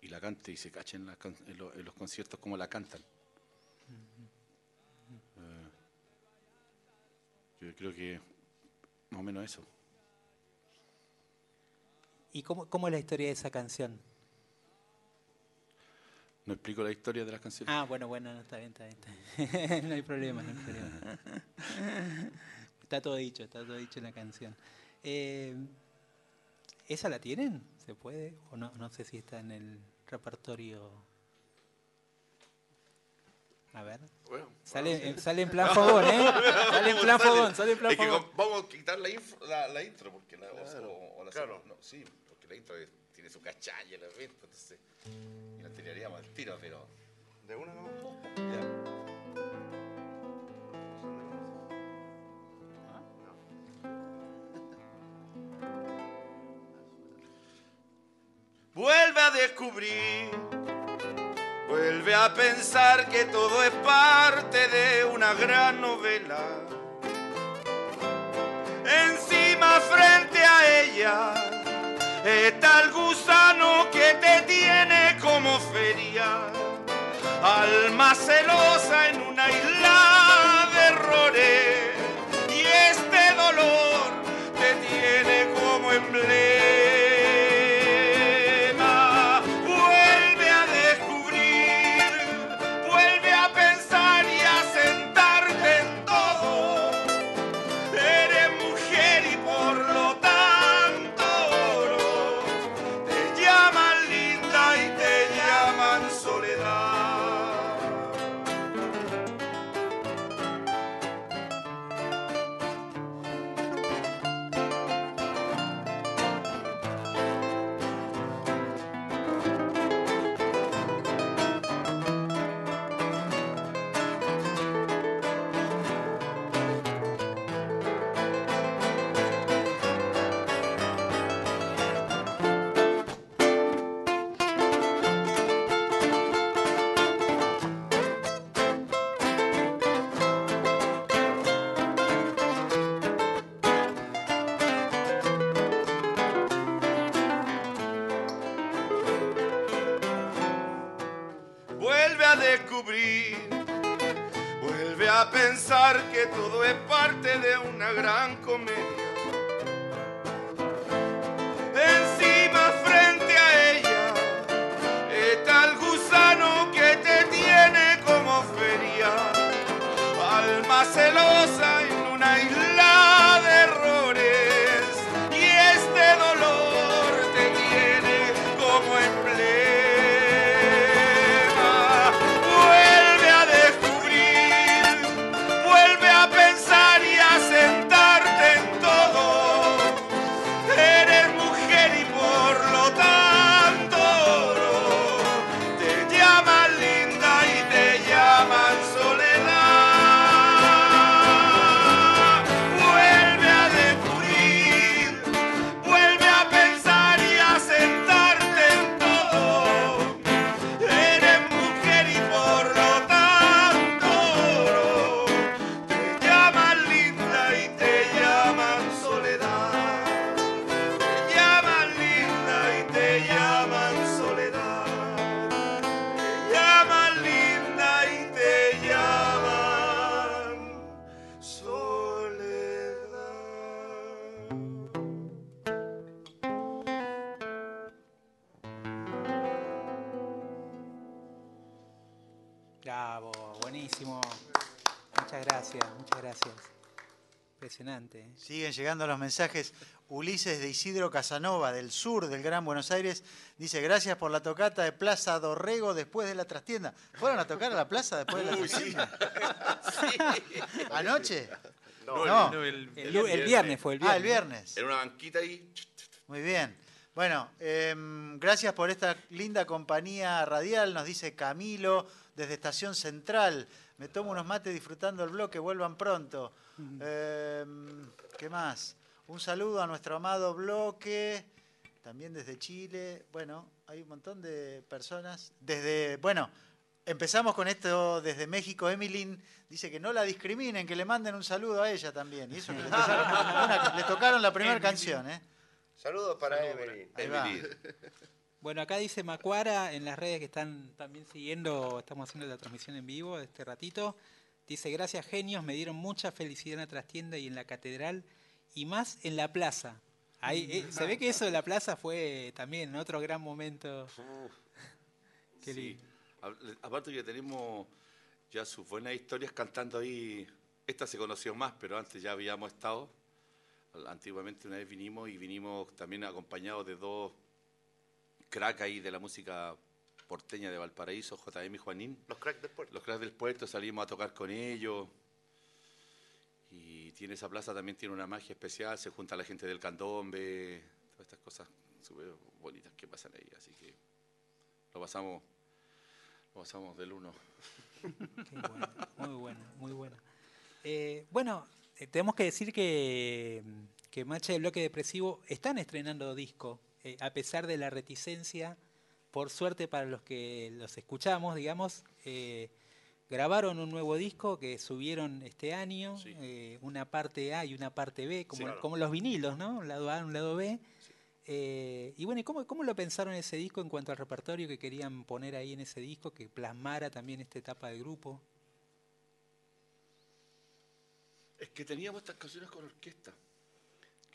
y la cante y se cache en, las can- en lo- en los conciertos como la cantan. Eh, Yo creo que más o menos eso. ¿Y cómo, cómo es la historia de esa canción? No explico la historia de las canciones. Ah, bueno, bueno, no, está bien, está bien. está bien. no hay problema, no hay problema. Está todo dicho, está todo dicho en la canción. Eh, ¿Esa la tienen? ¿Se puede? O no, no sé si está en el repertorio. A ver. Bueno, sale, eh, sale en plan fogón, ¿eh? Sale en plan fogón, sale en plan Es que fogón. vamos a quitar la, info- la, la intro, porque la, o- Claro, o, o la claro. no, sí, porque la intro es- tiene su cachalla, la ves, entonces, y la tiraríamos al tiro, pero... De una no. Vuelve a descubrir, vuelve a pensar que todo es parte de una gran novela. Encima frente a ella está el gusano que te tiene como feria, alma celosa en una isla llegando los mensajes. Ulises de Isidro Casanova, del sur del Gran Buenos Aires, dice, gracias por la tocata de Plaza Dorrego después de la trastienda. ¿Fueron a tocar a la plaza después de la sí. trastienda? ¿Anoche? No, No. No, el- El, lu- el viernes fue el viernes. Ah, el viernes. En una banquita ahí, Muy bien. Bueno, em, gracias por esta linda compañía radial, nos dice Camilo desde Estación Central. Me tomo unos mates disfrutando el bloque, vuelvan pronto. Em, ¿Qué más? Un saludo a nuestro amado bloque, también desde Chile. Bueno, hay un montón de personas. Desde, bueno, empezamos con esto desde México. Emilyn dice que no la discriminen, que le manden un saludo a ella también. Y eso que le tocaron, una- le tocaron la primera canción, ¿eh? Saludos para Saludos Emily. Bueno, acá dice Macuara en las redes que están también siguiendo, estamos haciendo la transmisión en vivo de este ratito. Dice, gracias genios, me dieron mucha felicidad en la trastienda y en la catedral y más en la plaza. Ahí, eh, se ve que eso de la plaza fue también otro gran momento. Qué Sí. Aparte que tenemos ya sus buenas historias cantando ahí. Esta se conoció más, pero antes ya habíamos estado. Antiguamente una vez vinimos y vinimos también acompañados de dos cracks ahí de la música porteña de Valparaíso, JM y Juanín. Los cracks del puerto. Los cracks del puerto, salimos a tocar con ellos. Y tiene esa plaza también tiene una magia especial, se junta la gente del candombe, todas estas cosas súper bonitas que pasan ahí, así que lo pasamos, lo pasamos del uno. Qué bueno, muy bueno, muy bueno. Eh, bueno, eh, tenemos que decir que, que Marcha del Bloque Depresivo están estrenando disco, eh, a pesar de la reticencia, por suerte para los que los escuchamos, digamos, eh, grabaron un nuevo disco que subieron este año, eh, una parte A y una parte B, como, Sí, claro. como los vinilos, ¿no? Un lado A, un lado B. Eh, y bueno, ¿y cómo, cómo lo pensaron ese disco en cuanto al repertorio que querían poner ahí en ese disco, que plasmara también esta etapa del grupo? Es que teníamos estas canciones con orquesta.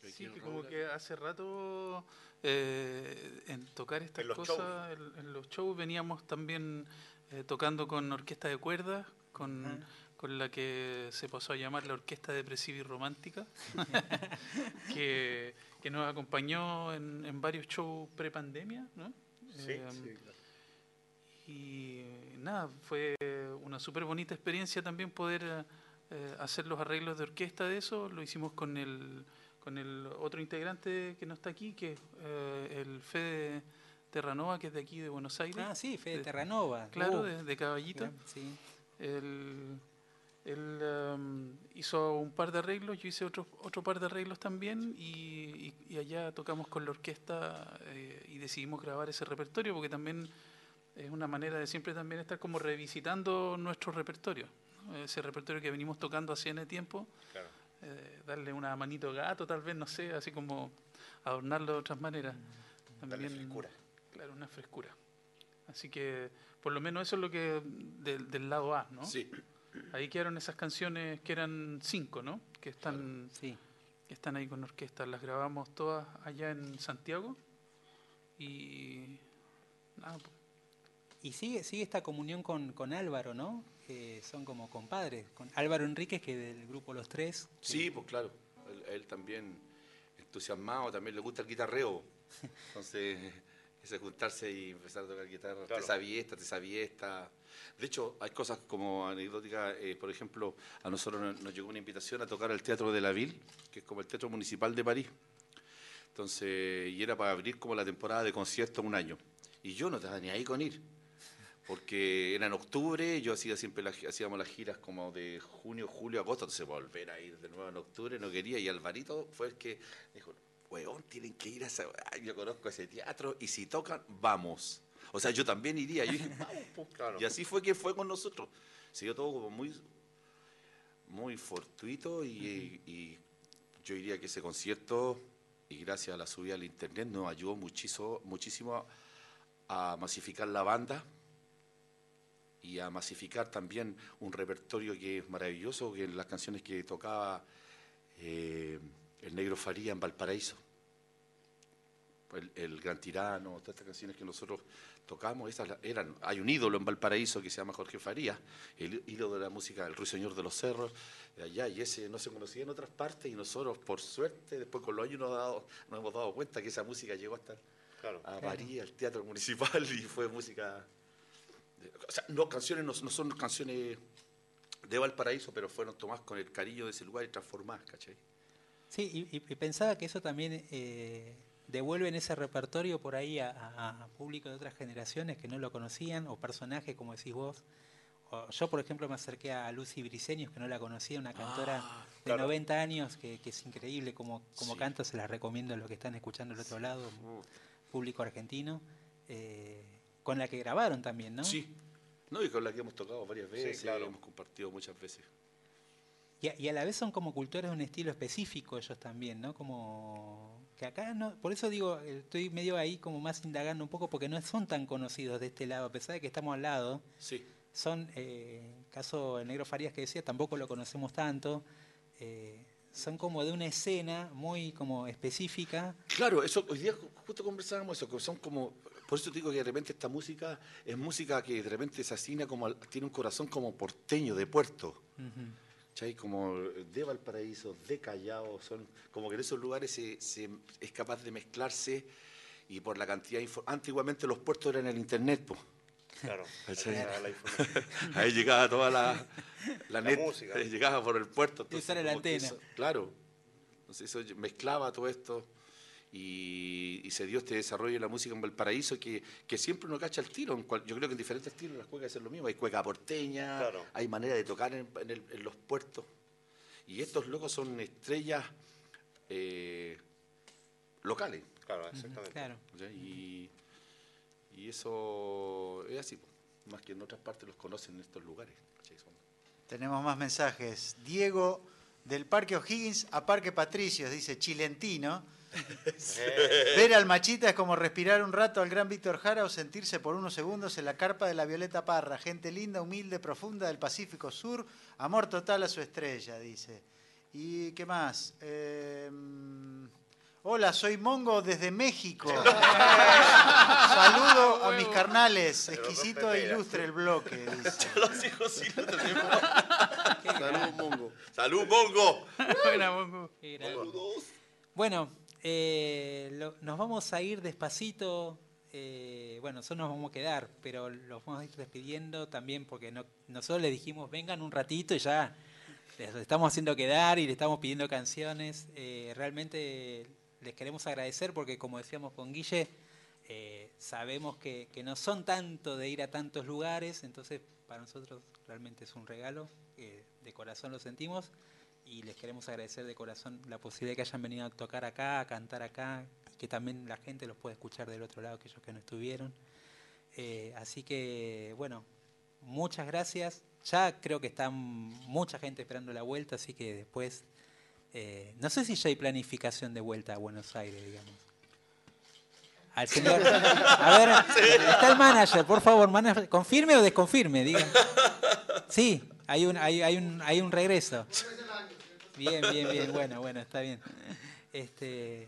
Que hoy Sí, que como que hace rato eh, en tocar estas En cosas, en, en los shows veníamos también eh, tocando con orquesta de cuerdas, con, con la que se pasó a llamar la Orquesta Depresiva y Romántica, que, que nos acompañó en, en varios shows pre-pandemia, ¿no? Sí, Eh, sí, y nada, fue una súper bonita experiencia también poder eh, hacer los arreglos de orquesta de eso. Lo hicimos con el, con el otro integrante que no está aquí, que es eh, el Fede Terranova, que es de aquí de Buenos Aires. Ah, sí, Fede De- Terranova. Claro, Uh, de, de Caballito. sí. Él, él, um, hizo un par de arreglos, yo hice otro, otro par de arreglos también y, y- y allá tocamos con la orquesta eh, y decidimos grabar ese repertorio porque también es una manera de siempre también estar como revisitando nuestro repertorio, ¿no? ese repertorio que venimos tocando hace N tiempo, Claro. Eh, darle una manito gato tal vez, no sé, así como adornarlo de otras maneras. Darle frescura. Claro, una frescura. Así que por lo menos eso es lo que del, del lado A, ¿no? Sí. Ahí quedaron esas canciones que eran cinco, ¿no? Que están, Sí. que están ahí con orquesta. Las grabamos todas allá en Santiago. Y nada, po. Y sigue, sigue esta comunión con, con Álvaro, ¿no? Que son como compadres. Con Álvaro Enríquez, que del grupo Los Tres. que- Sí, pues claro. Él, él también entusiasmado, también le gusta el guitarreo. Entonces, ese juntarse y empezar a tocar guitarra, Claro. te sabía esta, te sabía esta. De hecho, hay cosas como anecdóticas, eh, por ejemplo, a nosotros nos, nos llegó una invitación a tocar al Teatro de la Ville, que es como el Teatro Municipal de París. Entonces, y era para abrir como la temporada de conciertos un año. Y yo no estaba ni ahí con ir porque era en octubre, yo hacía siempre las, hacíamos las giras como de junio, julio, agosto, entonces volver a ir de nuevo en octubre no quería, y Alvarito fue el que dijo, weón, tienen que ir a esa, yo conozco ese teatro, y si tocan, vamos. O sea, yo también iría, yo dije, vamos, po". y así fue que fue con nosotros. Se dio todo como muy, muy fortuito, y, y yo diría que ese concierto, y gracias a la subida al internet, nos ayudó muchísimo, muchísimo a masificar la banda, y a masificar también un repertorio que es maravilloso, que las canciones que tocaba eh, el Negro Faría en Valparaíso, el, el Gran Tirano, todas estas canciones que nosotros tocamos, esas eran, hay un ídolo en Valparaíso que se llama Jorge Faría, el ídolo de la música, el Ruiseñor de los Cerros, de allá, y ese no se conocía en otras partes, y nosotros, por suerte, después con los años nos, dado- nos hemos dado cuenta que esa música llegó hasta Claro. a París, al Teatro Municipal, y fue música... o sea, no, canciones no, no son canciones de Valparaíso, pero fueron tomadas con el cariño de ese lugar y transformadas, ¿cachai? Sí, y, pensaba que eso también eh, devuelve en ese repertorio por ahí a, público de otras generaciones que no lo conocían, o personajes, como decís vos. O yo, por ejemplo, me acerqué a Lucy Briceños, que no la conocía, una cantora Ah, de claro. 90 años, que, que es increíble como, como Sí. canta, se las recomiendo a los que están escuchando al otro lado, público argentino, eh, con la que grabaron también, ¿no? Sí. No, y con la que hemos tocado varias veces, claro. hemos compartido muchas veces. Y a, y a la vez son como cultores de un estilo específico ellos también, ¿no? Como que acá no, por eso digo, eh, estoy medio ahí como más indagando un poco porque no son tan conocidos de este lado, a pesar de que estamos al lado, Sí. son, eh, caso el Negro Farías que decía, tampoco lo conocemos tanto, eh, son como de una escena muy como específica. Claro, eso hoy día ju- justo conversábamos eso, que son como, por eso te digo que de repente esta música es música que de repente se asigna como, al- tiene un corazón como porteño, de puerto. Ujú. ¿cachai? Como de Valparaíso, de Callao, son como que en esos lugares se, se- es capaz de mezclarse y por la cantidad de Antiguamente los puertos eran el internet, po. Claro, ahí llegaba la. Ahí llegaba toda la, La la, net, música. eh, llegaba por el puerto. entonces Esa era la antena. eso- claro. Entonces eso mezclaba todo esto y, y se dio este desarrollo de la música en Valparaíso que, que siempre uno cacha el tiro. en cual- yo creo que en diferentes estilos las cuecas es lo mismo. Hay cueca porteña, Claro. hay manera de tocar en, en el- en los puertos. Y estos locos son estrellas eh, locales. Claro, exactamente. Claro. Y, y eso es así. Más que en otras partes los conocen en estos lugares. Tenemos más mensajes. Diego, del Parque O'Higgins a Parque Patricios, dice Chilentino. Ver al machita es como respirar un rato al gran Víctor Jara o sentirse por unos segundos en la carpa de la Violeta Parra. Gente linda, humilde, profunda del Pacífico Sur. Amor total a su estrella, dice. ¿Y qué más? Eh, hola, soy Mongo desde México. Saludo a mis carnales. Exquisito e ilustre el bloque, dice. Los hijos ilustres. Salud, Mongo. ¡Salud, Mongo! Buena, Mongo. Grande. Bueno, eh, nos vamos a ir despacito. eh, bueno, nosotros nos vamos a quedar, pero los vamos a ir despidiendo también porque no, nosotros les dijimos vengan un ratito y ya les estamos haciendo quedar y le estamos pidiendo canciones. Eh, realmente les queremos agradecer porque como decíamos con Guille, sabemos que, que no son tanto de ir a tantos lugares, entonces para nosotros realmente es un regalo, de corazón lo sentimos y les queremos agradecer de corazón la posibilidad que hayan venido a tocar acá, a cantar acá, y que también la gente los pueda escuchar del otro lado, aquellos que no estuvieron. Eh, así que, bueno, muchas gracias. Ya creo que está mucha gente esperando la vuelta, así que después, eh, no sé si ya hay planificación de vuelta a Buenos Aires, digamos. Al señor, a ver, está el manager, por favor, manager, confirme o desconfirme, diga. Sí, hay un, hay, hay un, hay un regreso. Bien, bien, bien, bueno, bueno, está bien. Este,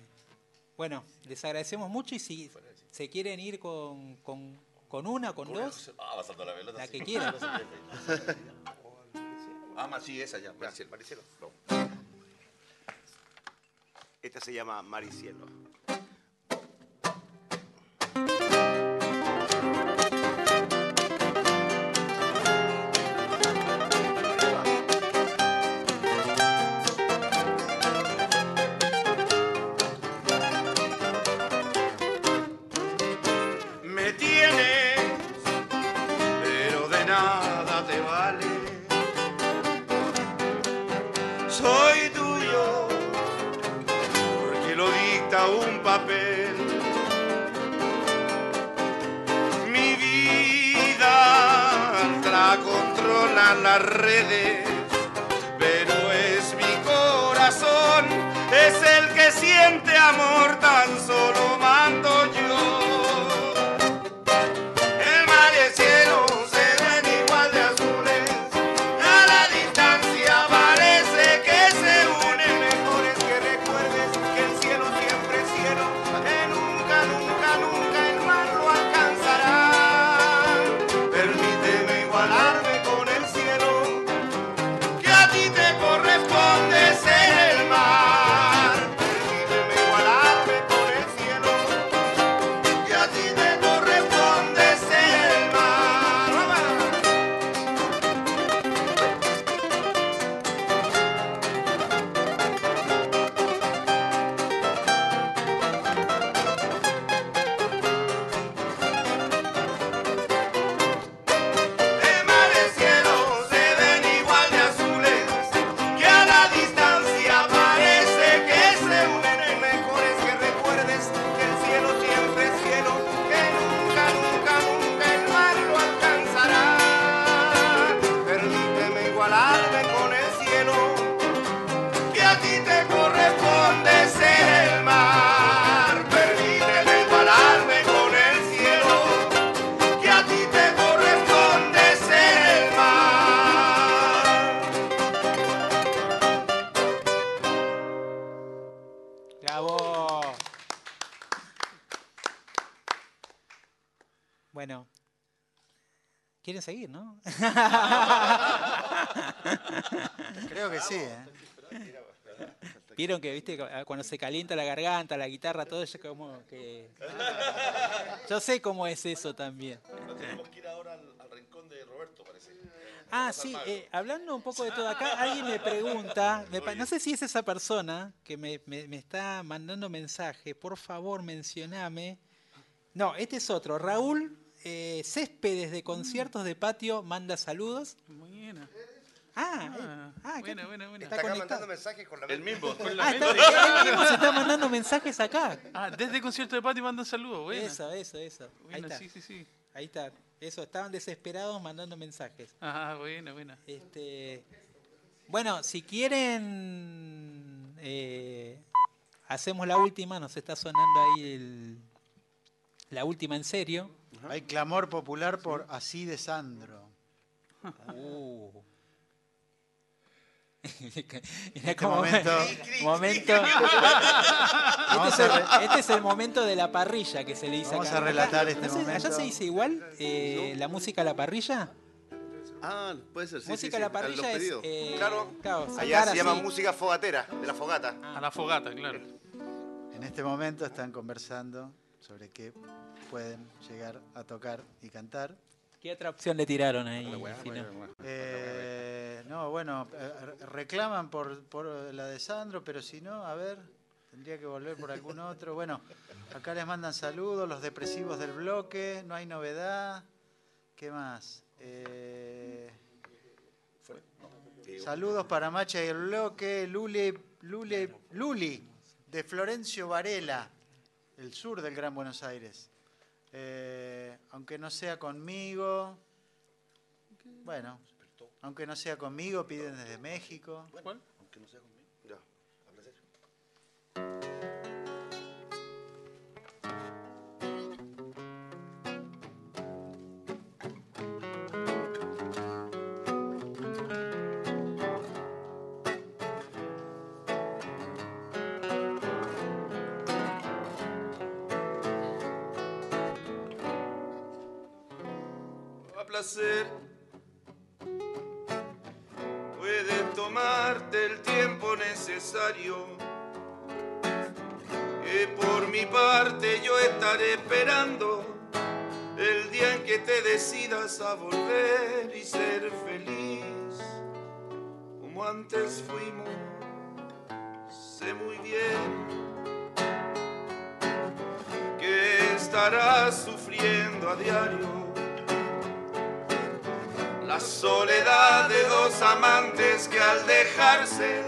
bueno, les agradecemos mucho y si se quieren ir con, con, con una con dos, Ah, va saltando la pelota. La sí. que quieran. Ah, más sí, esa ya. Maricielo. Maricielo. Esta se llama Maricielo. Soy tuyo, porque lo dicta un papel. Mi vida la controlan las redes, pero es mi corazón, es el que siente amor, tan solo mando yo. Que, viste, ah, cuando se calienta la garganta, la guitarra, todo eso como que... Yo sé cómo es eso también. Tenemos que ir ahora al, al rincón de Roberto, parece. Ah, sí, eh, hablando un poco de todo acá, alguien me pregunta, me pa- no sé si es esa persona que me, me- me está mandando mensaje, por favor mencioname. No, este es otro, Raúl eh, Céspedes de Conciertos de Patio manda saludos. Buena. Ah, ah, buena, buena, buena. Está acá mandando mensajes con la El mismo. Con la Ah, está, él mismo se está mandando mensajes acá. Ah, desde concierto de patio mandan saludos, buena. Eso, eso, eso. Ahí está. sí, sí, sí. Ahí está. Eso, estaban desesperados mandando mensajes. Ah, buena, buena. Este, bueno, si quieren, eh, hacemos la última. Nos está sonando ahí el- la última en serio. Hay clamor popular por así de Sandro. Uh. Mira este momento- momento- este, es el, este es el momento de la parrilla que se le dice Vamos acá. a relatar este no sé, ¿Allá momento. se dice igual eh, la música a la parrilla? Ah, puede ser, sí, música sí, a la sí, a los parrilla es... eh, Claro. claro, Allá se llama música fogatera, de la fogata. A la fogata, claro. En este momento están conversando sobre qué pueden llegar a tocar y cantar. ¿Qué otra opción le tiraron ahí? Fino? Eh, no, bueno, eh, reclaman por, por la de Sandro, pero si no, a ver, tendría que volver por algún otro. Bueno, acá les mandan saludos, los depresivos del bloque, no hay novedad. ¿Qué más? Eh, saludos para Macha y el bloque, Luli, Luli, Luli, de Florencio Varela, el sur del Gran Buenos Aires. Eh, aunque no sea conmigo, bueno, aunque no sea conmigo, piden desde México. ¿Cuál? Aunque no sea conmigo. Ya, habla serio. a placer. El tiempo necesario. Que por mi parte yo estaré esperando el día en que te decidas a volver y ser feliz. Como antes fuimos, sé muy bien que estarás sufriendo a diario la soledad de dos amantes que al dejarse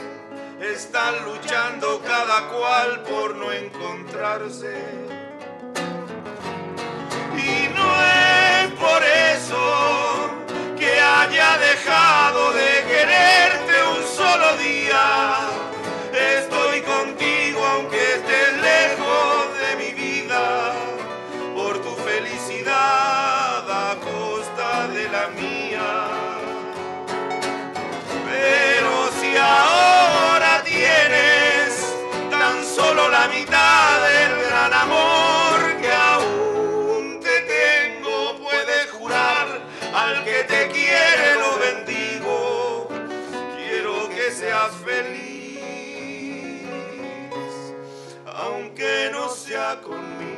están luchando cada cual por no encontrarse. Y no es por eso que haya dejado de aunque no sea conmigo.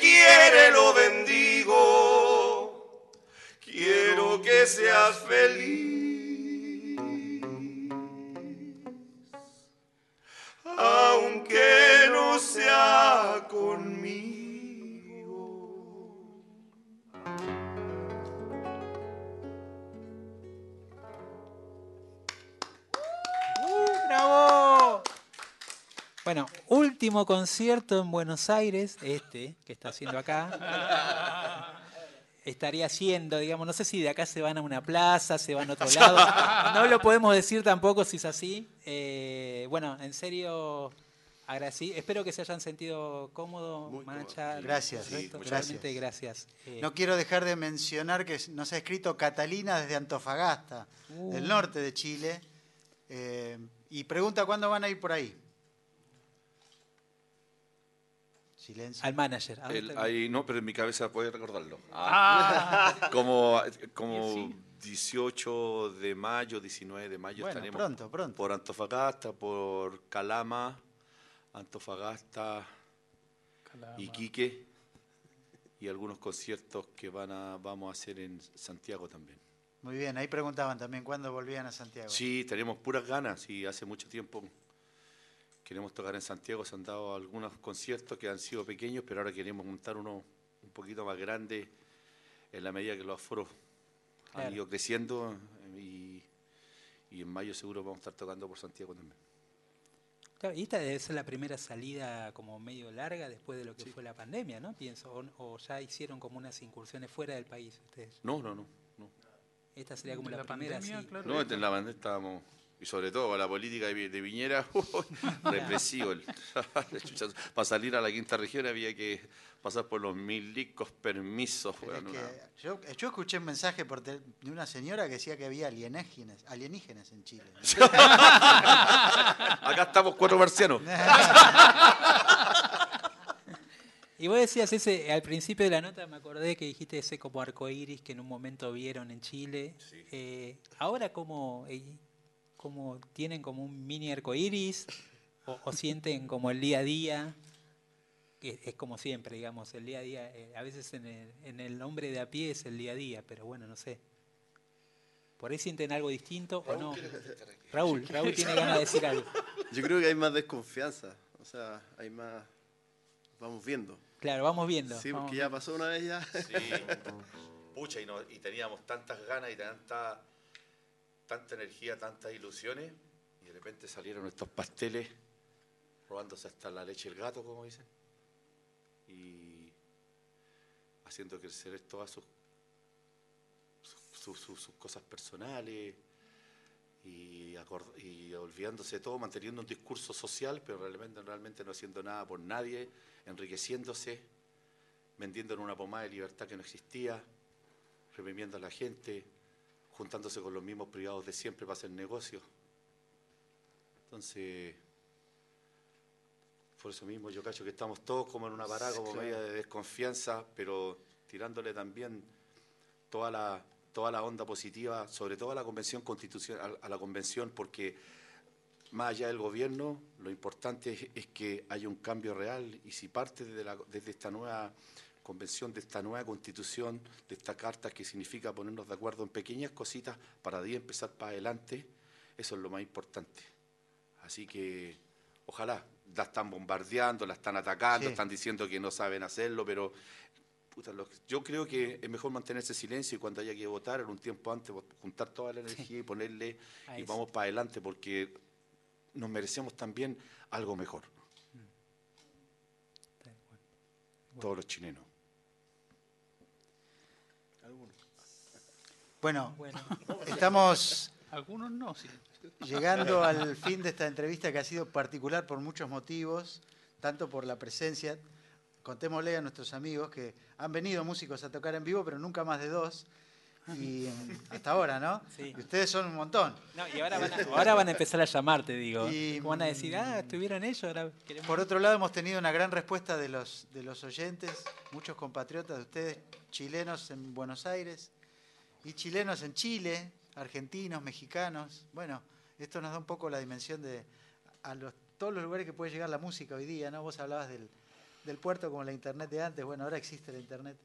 Quiere lo bendigo. Quiero que seas feliz. Bueno, último concierto en Buenos Aires, este que está haciendo acá. Estaría haciendo, digamos, no sé si de acá se van a una plaza, se van a otro lado. No lo podemos decir tampoco si es así. Eh, bueno, en serio, agradecí. Espero que se hayan sentido cómodos, Mancha. Gracias, muchas Realmente gracias. Eh, No quiero dejar de mencionar que nos ha escrito Catalina desde Antofagasta, Uh. del norte de Chile, eh, y pregunta cuándo van a ir por ahí. Silencio. Al manager. ¿a dónde El- ahí no, pero en mi cabeza puede recordarlo. Ah. como como 18 de mayo, 19 de mayo Bueno, estaremos pronto, pronto. por Antofagasta, por Calama, Antofagasta, Iquique y algunos conciertos que van a, vamos a hacer en Santiago también. Muy bien, ahí preguntaban también cuándo volvían a Santiago. Sí, tenemos puras ganas y hace mucho tiempo queremos tocar en Santiago. Se han dado algunos conciertos que han sido pequeños, pero ahora queremos montar uno un poquito más grande en la medida que los aforos han ido creciendo y, y en mayo seguro vamos a estar tocando por Santiago también. Claro, y esta debe ser la primera salida como medio larga después de lo que fue la pandemia, ¿no? Pienso. O, o ya hicieron como unas incursiones fuera del país ustedes. No, no, no. no. Esta sería como la, la primera, pandemia, sí. claro. No, en la banda estábamos, y sobre todo con la política de, de Viñera, represivo. Para salir a la quinta región había que pasar por los milicos permisos. Pero es weón, que una- yo, yo escuché un mensaje por tel- de una señora que decía que había alienígenas, alienígenas en Chile. Acá estamos cuatro marcianos. Y vos decías ese, al principio de la nota me acordé que dijiste ese como arcoíris que en un momento vieron en Chile. Eh, ahora cómo, tienen como un mini arcoíris o, o sienten como el día a día, que es como siempre, digamos, el día a día, eh, a veces en el, en el hombre de a pie es el día a día, pero bueno, no sé. ¿Por ahí sienten algo distinto o no? Raúl, Raúl tiene ganas de decir algo. Yo creo que hay más desconfianza, o sea, hay más... Vamos viendo. Claro, vamos viendo. Sí, vamos porque ya pasó una vez ya. Sí. Pucha, y, no- y teníamos tantas ganas y tanta, tanta energía, tantas ilusiones, y de repente salieron estos pasteles robándose hasta la leche del gato, como dicen, y haciendo crecer todas sus, sus, sus- cosas personales y olvidándose de todo, manteniendo un discurso social, pero realmente, realmente no haciendo nada por nadie, enriqueciéndose, vendiendo en una pomada de libertad que no existía, reprimiendo a la gente, juntándose con los mismos privados de siempre para hacer negocios. Entonces, por eso mismo yo cacho que estamos todos como en una parada, como Claro. medida de desconfianza, pero tirándole también toda la, toda la onda positiva, sobre todo a la convención constitucional, a la convención, porque más allá del gobierno, lo importante es, es que haya un cambio real y si parte desde, la- desde esta nueva convención, de esta nueva constitución, de esta carta que significa ponernos de acuerdo en pequeñas cositas para de ahí empezar para adelante, eso es lo más importante. Así que ojalá, la están bombardeando, la están atacando, Sí. están diciendo que no saben hacerlo, pero puta, lo- yo creo que es mejor mantenerse silencio y cuando haya que votar en un tiempo antes, juntar toda la energía y ponerle y vamos para adelante porque nos merecemos también algo mejor. Todos los chilenos. Bueno, Bueno. estamos Algunos no, sí. llegando al fin de esta entrevista que ha sido particular por muchos motivos, tanto por la presencia, contémosle a nuestros amigos que han venido músicos a tocar en vivo, pero nunca más de dos, y hasta ahora, ¿no? Sí. Y ustedes son un montón. No, y ahora van, a, ahora van a empezar a llamarte, digo. Y, van a decir, ah, estuvieron ellos, ahora queremos... Por otro lado, hemos tenido una gran respuesta de los, de los oyentes, muchos compatriotas de ustedes, chilenos en Buenos Aires y chilenos en Chile, argentinos, mexicanos. Bueno, esto nos da un poco la dimensión de a los, todos los lugares que puede llegar la música hoy día, ¿no? Vos hablabas del, del puerto como la internet de antes, bueno, ahora existe la internet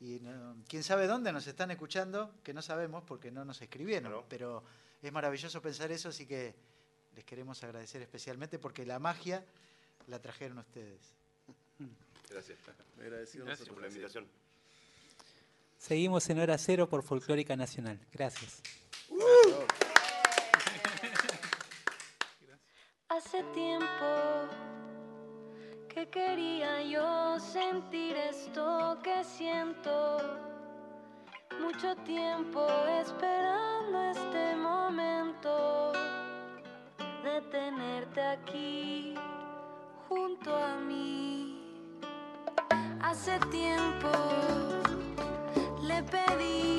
Y no- quién sabe dónde nos están escuchando, que no sabemos porque no nos escribieron. Pero es maravilloso pensar eso, así que les queremos agradecer especialmente porque la magia la trajeron ustedes. Gracias. Agradecido Gracias por la invitación. Seguimos en hora cero por Folclórica Nacional. Gracias. Hace tiempo que quería yo sentir esto que siento. Mucho tiempo esperando este momento de tenerte aquí junto a mí. Hace tiempo le pedí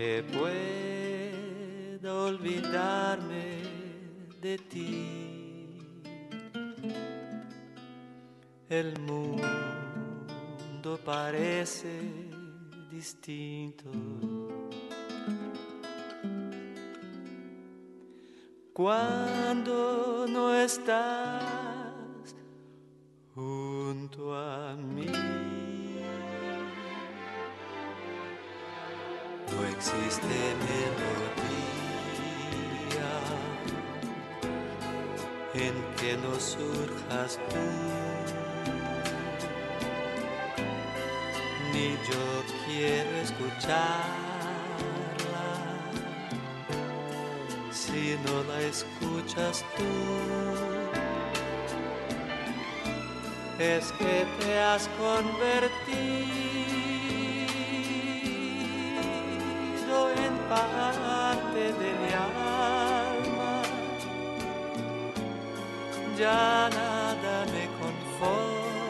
que pueda olvidarme de ti. El mundo parece distinto cuando no estás junto a mí. No existe melodía en que no surjas tú, ni yo quiero escucharla si no la escuchas tú. Es que te has convertido parte de mi alma. Ya nada me conforma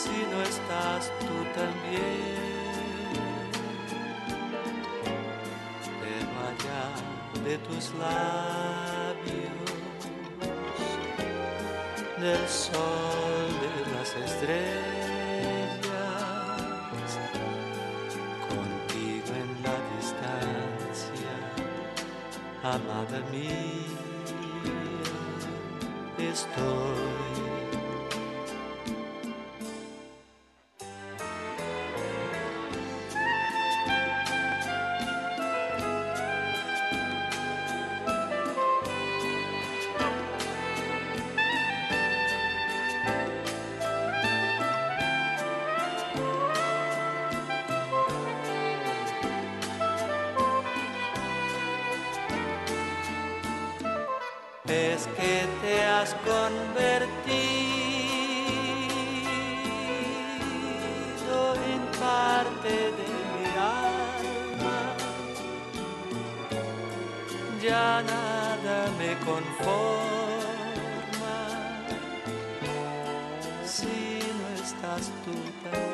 si no estás tú también. Pero allá de tus labios, del sol de las estrellas, amada minha, estou convertido en parte de mi alma. Ya nada me conforma si no estás tú.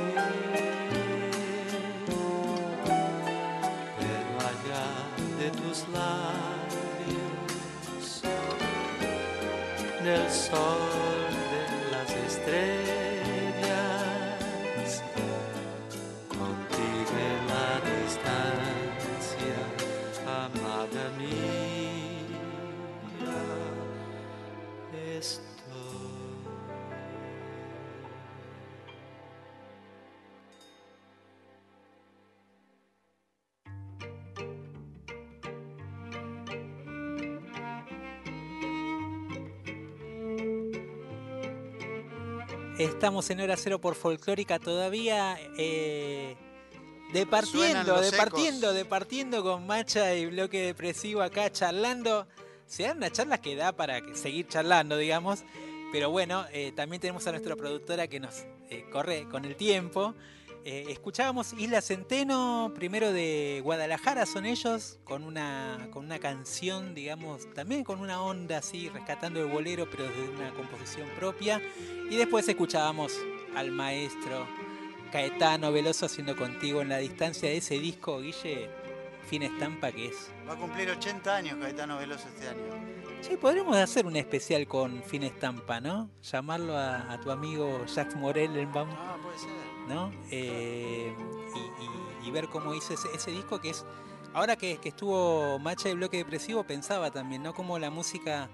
Del Estamos en hora cero por folclórica todavía. Eh, departiendo, departiendo, departiendo con Macha y bloque depresivo acá charlando. Se dan unas charlas que da para seguir charlando, digamos. Pero bueno, eh, también tenemos a nuestra productora que nos eh, corre con el tiempo. Eh, escuchábamos Isla Centeno, primero de Guadalajara son ellos, con una, con una canción, digamos, también con una onda así, rescatando el bolero, pero desde una composición propia. Y después escuchábamos al maestro Caetano Veloso haciendo contigo en la distancia de ese disco, Guille, fin estampa que es. Va a cumplir 80 años Caetano Veloso este año. Sí, podríamos hacer un especial con fin estampa, ¿no? Llamarlo a, a tu amigo Jacques Morellenbaum. Ah, puede ser. ¿No? Eh, y, y- y ver cómo hizo ese, ese disco que es. Ahora que, que estuvo Macha y Bloque Depresivo, pensaba también, ¿no? Como la música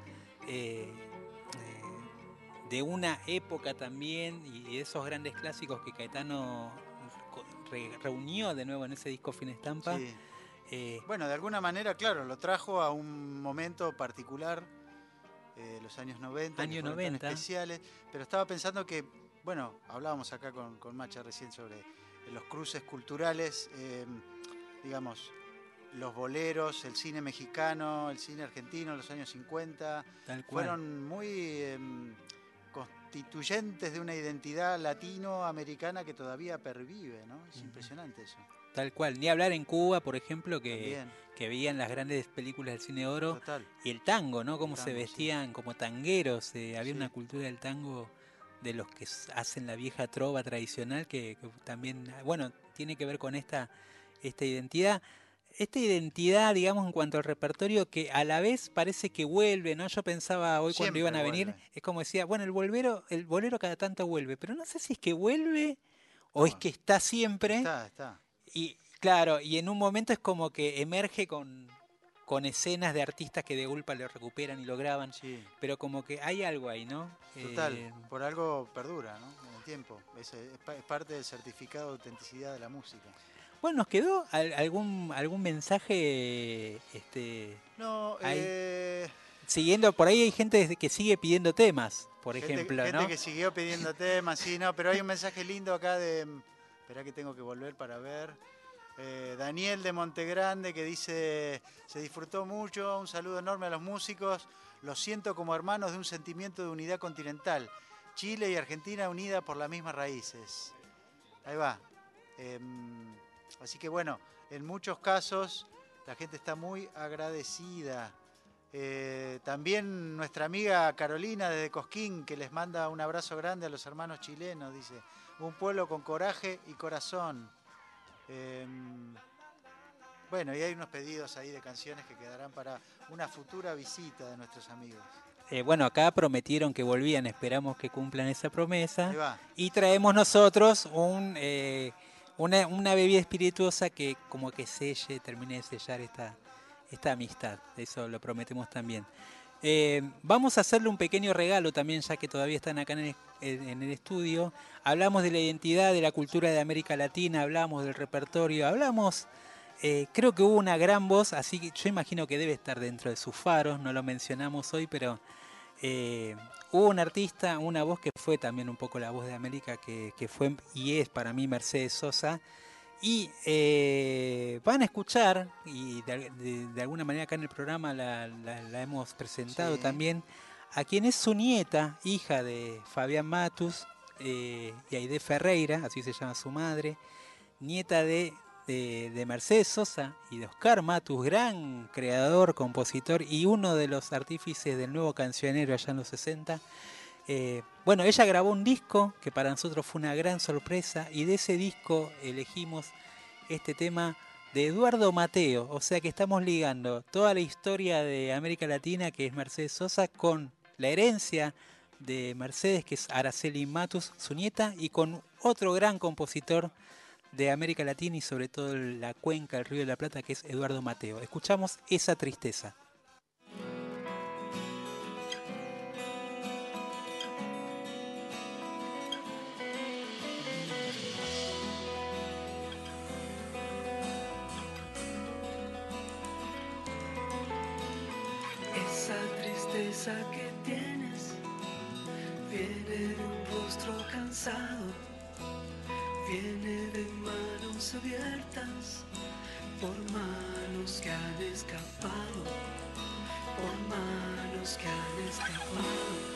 eh, eh, de una época también y de esos grandes clásicos que Caetano re- reunió de nuevo en ese disco Fin Estampa. Sí. Eh, Bueno, de alguna manera, claro, lo trajo a un momento particular, los años 90, que Año fueron tan 90. especiales, pero estaba pensando que, bueno, hablábamos acá con, con Macha recién sobre eh, los cruces culturales, eh, digamos, los boleros, el cine mexicano, el cine argentino en los años 50, Tal cual. fueron muy eh, constituyentes de una identidad latinoamericana que todavía pervive, ¿no? Es impresionante eso. Tal cual. Ni hablar en Cuba, por ejemplo, que, También. que veían las grandes películas del cine oro. Total. Y el tango, ¿no? Cómo se sí. vestían como tangueros. eh, había Sí. una cultura del tango de los que hacen la vieja trova tradicional que, que también, bueno, tiene que ver con esta, esta identidad. Esta identidad, digamos, en cuanto al repertorio, que a la vez parece que vuelve, ¿no? Yo pensaba hoy cuando iban a venir, vuelve. es como decía, bueno, el bolero, el bolero cada tanto vuelve, pero no sé si es que vuelve o es que está siempre. Está, está. Y claro, y en un momento es como que emerge con, con escenas de artistas que de golpe lo recuperan y lo graban. Pero como que hay algo ahí, ¿no? Total, Eh, por algo perdura, ¿no? En el tiempo. Es, es pa- es parte del certificado de autenticidad de la música. bueno, ¿nos quedó al- algún, algún mensaje este, No, eh, Siguiendo, por ahí hay gente que sigue pidiendo temas, por gente, ejemplo, gente ¿no? que siguió pidiendo temas, sí, no, pero hay un mensaje lindo acá de. Espera que tengo que volver para ver. Eh, Daniel de Montegrande que dice: Se disfrutó mucho, un saludo enorme a los músicos. Los siento como hermanos de un sentimiento de unidad continental. Chile y Argentina unidas por las mismas raíces. Ahí va. Em, así que bueno, en muchos casos la gente está muy agradecida. Eh, también nuestra amiga Carolina desde Cosquín, que les manda un abrazo grande a los hermanos chilenos, dice, un pueblo con coraje y corazón. Em, bueno, y hay unos pedidos ahí de canciones que quedarán para una futura visita de nuestros amigos. Eh, bueno, acá prometieron que volvían, esperamos que cumplan esa promesa. Y traemos nosotros un, eh, una, una bebida espirituosa que como que selle, termine de sellar esta, esta amistad. Eso lo prometemos también. Eh, vamos a hacerle un pequeño regalo también, ya que todavía están acá en el, estudio. Hablamos de la identidad, de la cultura de América Latina, hablamos del repertorio, hablamos... eh, creo que hubo una gran voz, así que yo imagino que debe estar dentro de sus faros, no lo mencionamos hoy, pero eh, hubo un artista, una voz que fue también un poco la voz de América, que fue y es para mí Mercedes Sosa. Y eh, van a escuchar, y de, de- de alguna manera acá en el programa la, la- la hemos presentado Sí. también, a quien es su nieta, hija de Fabián Matus eh, y Aide Ferreira, así se llama su madre, nieta de, de- de Mercedes Sosa y de Oscar Matus, gran creador, compositor y uno de los artífices del nuevo cancionero allá en los 60. Eh, bueno, ella grabó un disco que para nosotros fue una gran sorpresa y de ese disco elegimos este tema de Eduardo Mateo, o sea que estamos ligando toda la historia de América Latina, que es Mercedes Sosa, con la herencia de Mercedes, que es Araceli Matus, su nieta, y con otro gran compositor de América Latina y sobre todo la cuenca del Río de la Plata, que es Eduardo Mateo. Escuchamos esa tristeza. Cansado, viene de manos abiertas, por manos que han escapado, por manos que han escapado.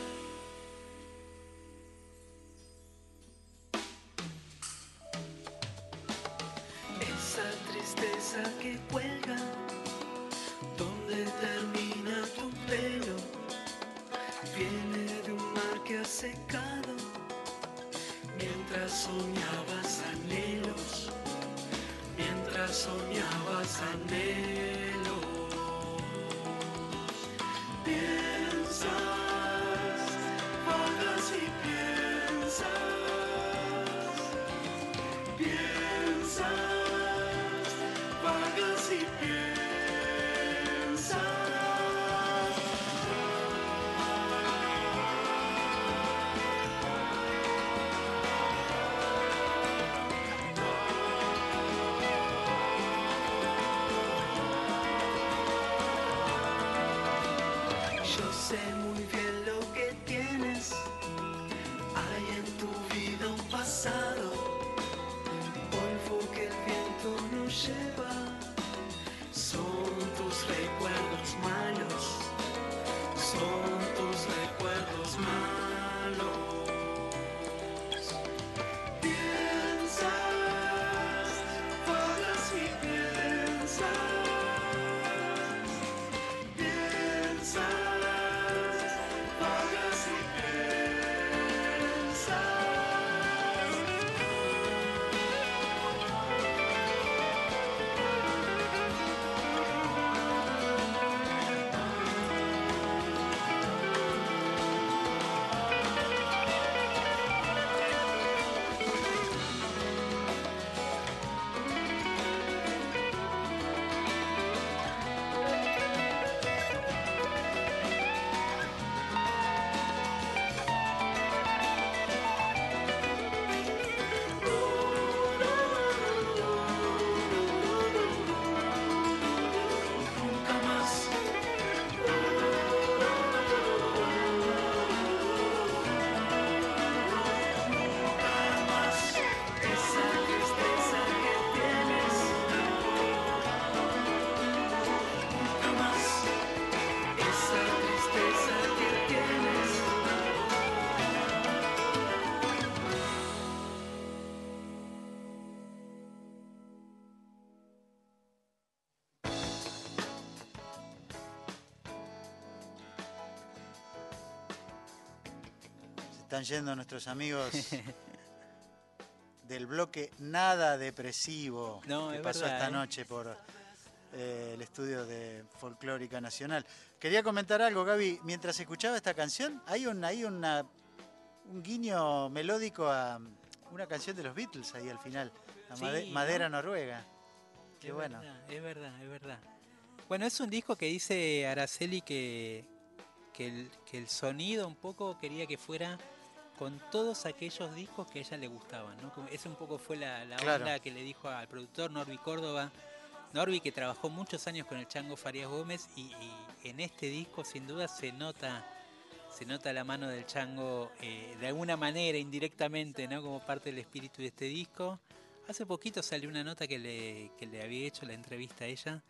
Están yendo nuestros amigos del bloque Nada Depresivo No, que es pasó verdad, esta ¿eh? noche por eh, el estudio de Folclórica Nacional. Quería comentar algo, Gaby. Mientras escuchaba esta canción, hay un, hay una, un guiño melódico a una canción de los Beatles ahí al final, la Sí, Made- ¿no? Madera Noruega. Qué es bueno. Verdad, es verdad, es verdad. Bueno, es un disco que dice Araceli que, que, el, que el sonido un poco quería que fuera con todos aquellos discos que a ella le gustaban, ¿no? Como ese un poco fue la, la Claro. onda que le dijo al productor Norby Córdoba. Norby que trabajó muchos años con el Chango Farías Gómez y, y en este disco sin duda se nota se nota la mano del Chango eh, de alguna manera indirectamente, ¿no? Como parte del espíritu de este disco. Hace poquito salió una nota que le, que le había hecho la entrevista a ella,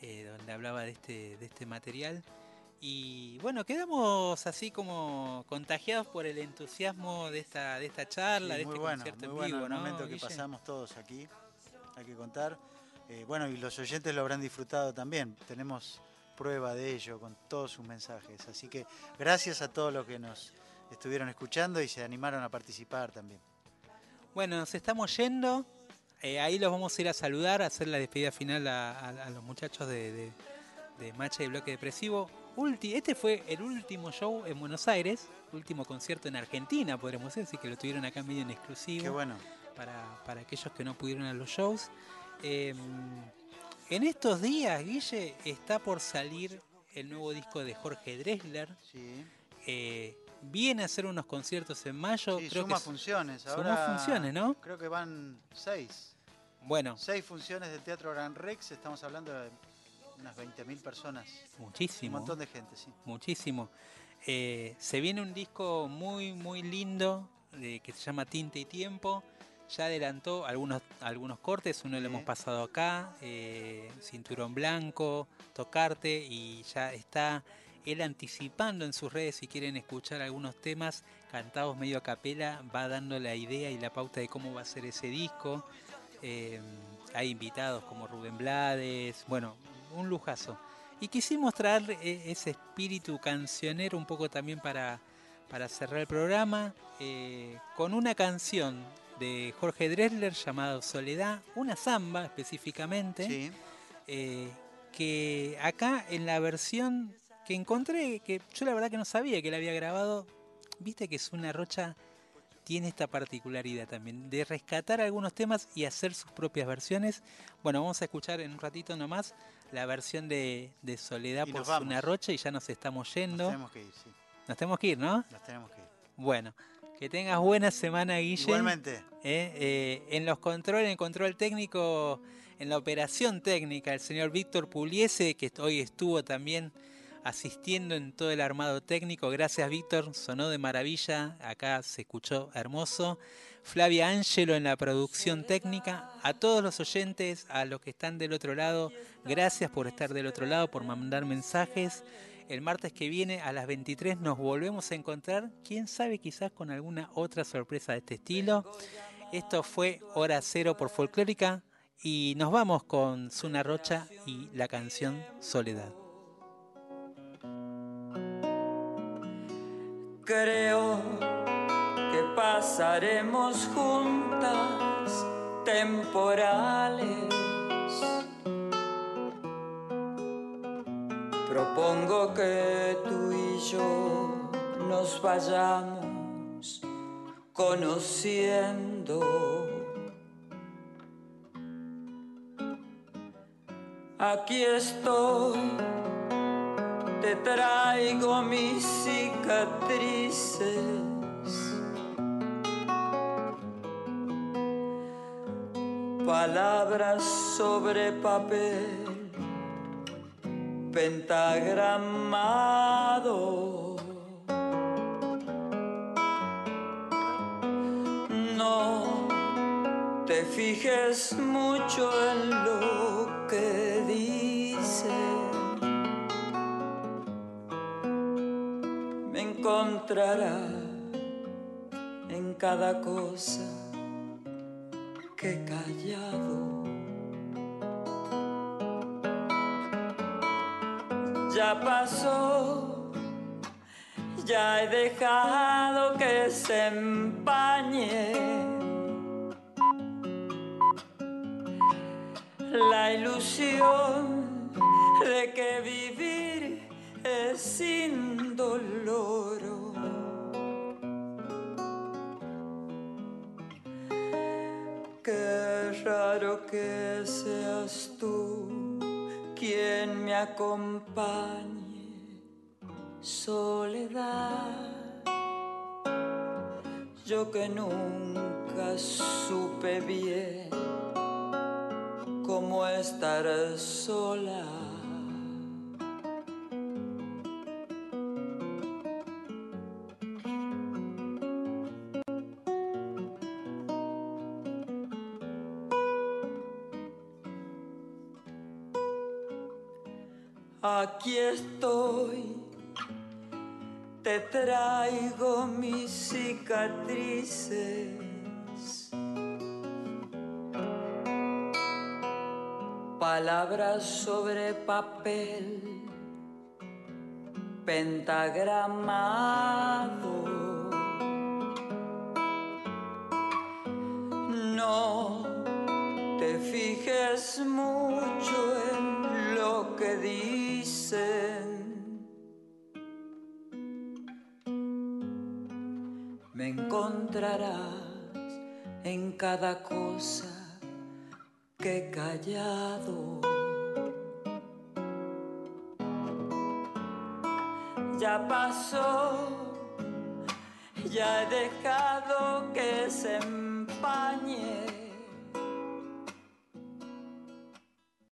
eh, donde hablaba de este, de este material. Y bueno, quedamos así como contagiados por el entusiasmo de esta, de esta charla, Sí, de muy este bueno, concierto muy en bueno el ¿no, momento que pasamos todos aquí, hay que contar. Eh, bueno, y los oyentes lo habrán disfrutado también. Tenemos prueba de ello con todos sus mensajes. Así que gracias a todos los que nos estuvieron escuchando y se animaron a participar también. Bueno, nos estamos yendo. Eh, ahí los vamos a ir a saludar, a hacer la despedida final a, a- a los muchachos de, de, de Macha y Bloque Depresivo. Ulti- este fue el último show en Buenos Aires, último concierto en Argentina, podríamos decir, que lo tuvieron acá medio en exclusivo. Qué bueno. Para, para aquellos que no pudieron a los shows. Eh, en estos días, Guille, está por salir el nuevo disco de Jorge Dressler. Eh, viene a hacer unos conciertos en mayo. Sí, creo suma que funciones. suma Ahora funciones, ¿no? Creo que van seis. Bueno, Seis funciones del Teatro Gran Rex. Estamos hablando de unas 20.000 personas. muchísimo. Un montón de gente, sí. Muchísimo. Eh, se viene un disco muy, muy lindo eh, que se llama Tinte y Tiempo. Ya adelantó algunos, algunos cortes, uno lo hemos pasado acá, eh, Cinturón Blanco, Tocarte, y ya está él anticipando en sus redes, si quieren escuchar algunos temas cantados medio a capela, va dando la idea y la pauta de cómo va a ser ese disco. Eh, hay invitados como Rubén Blades, bueno, un lujazo. Y quisimos traer eh, ese espíritu cancionero un poco también para, para cerrar el programa eh, con una canción de Jorge Dressler llamada Soledad, una samba específicamente, eh, que acá en la versión que encontré, que yo la verdad que no sabía que la había grabado, viste que es una rocha tiene esta particularidad también de rescatar algunos temas y hacer sus propias versiones. Bueno, vamos a escuchar en un ratito nomás la versión de, de Soledad Y por una rocha y ya nos estamos yendo. Nos tenemos que ir, sí. Nos tenemos que ir, ¿no? Nos tenemos que ir. Bueno, que tengas buena semana, Guille. Igualmente. Eh, eh, en los controles, en el control técnico, en la operación técnica, el señor Víctor Puliese, que hoy estuvo también asistiendo en todo el armado técnico. Gracias, Víctor. Sonó de maravilla. Acá se escuchó hermoso. Flavia Ángelo en la producción técnica. A todos los oyentes, a los que están del otro lado, gracias por estar del otro lado, por mandar mensajes. El martes que viene a las 23 nos volvemos a encontrar, quién sabe, quizás con alguna otra sorpresa de este estilo. Esto fue Hora Cero por Folclórica y nos vamos con Zuna Rocha y la canción Soledad. Creo que pasaremos juntas temporales. Propongo que tú y yo nos vayamos conociendo. Aquí estoy, te traigo mis cicatrices. Palabras sobre papel, pentagramado. No te fijes mucho en lo que encontrará en cada cosa que he callado. Ya pasó, Ya he dejado que se empañe la ilusión de que vivir es sin dolor. Qué raro que seas tú quien me acompañe, soledad. Yo que nunca supe bien cómo estar sola. Aquí estoy, te traigo mis cicatrices, palabras sobre papel, pentagramado. No te fijes mucho en lo que Me encontrarás en cada cosa que he callado. Ya pasó, ya he dejado que se empañe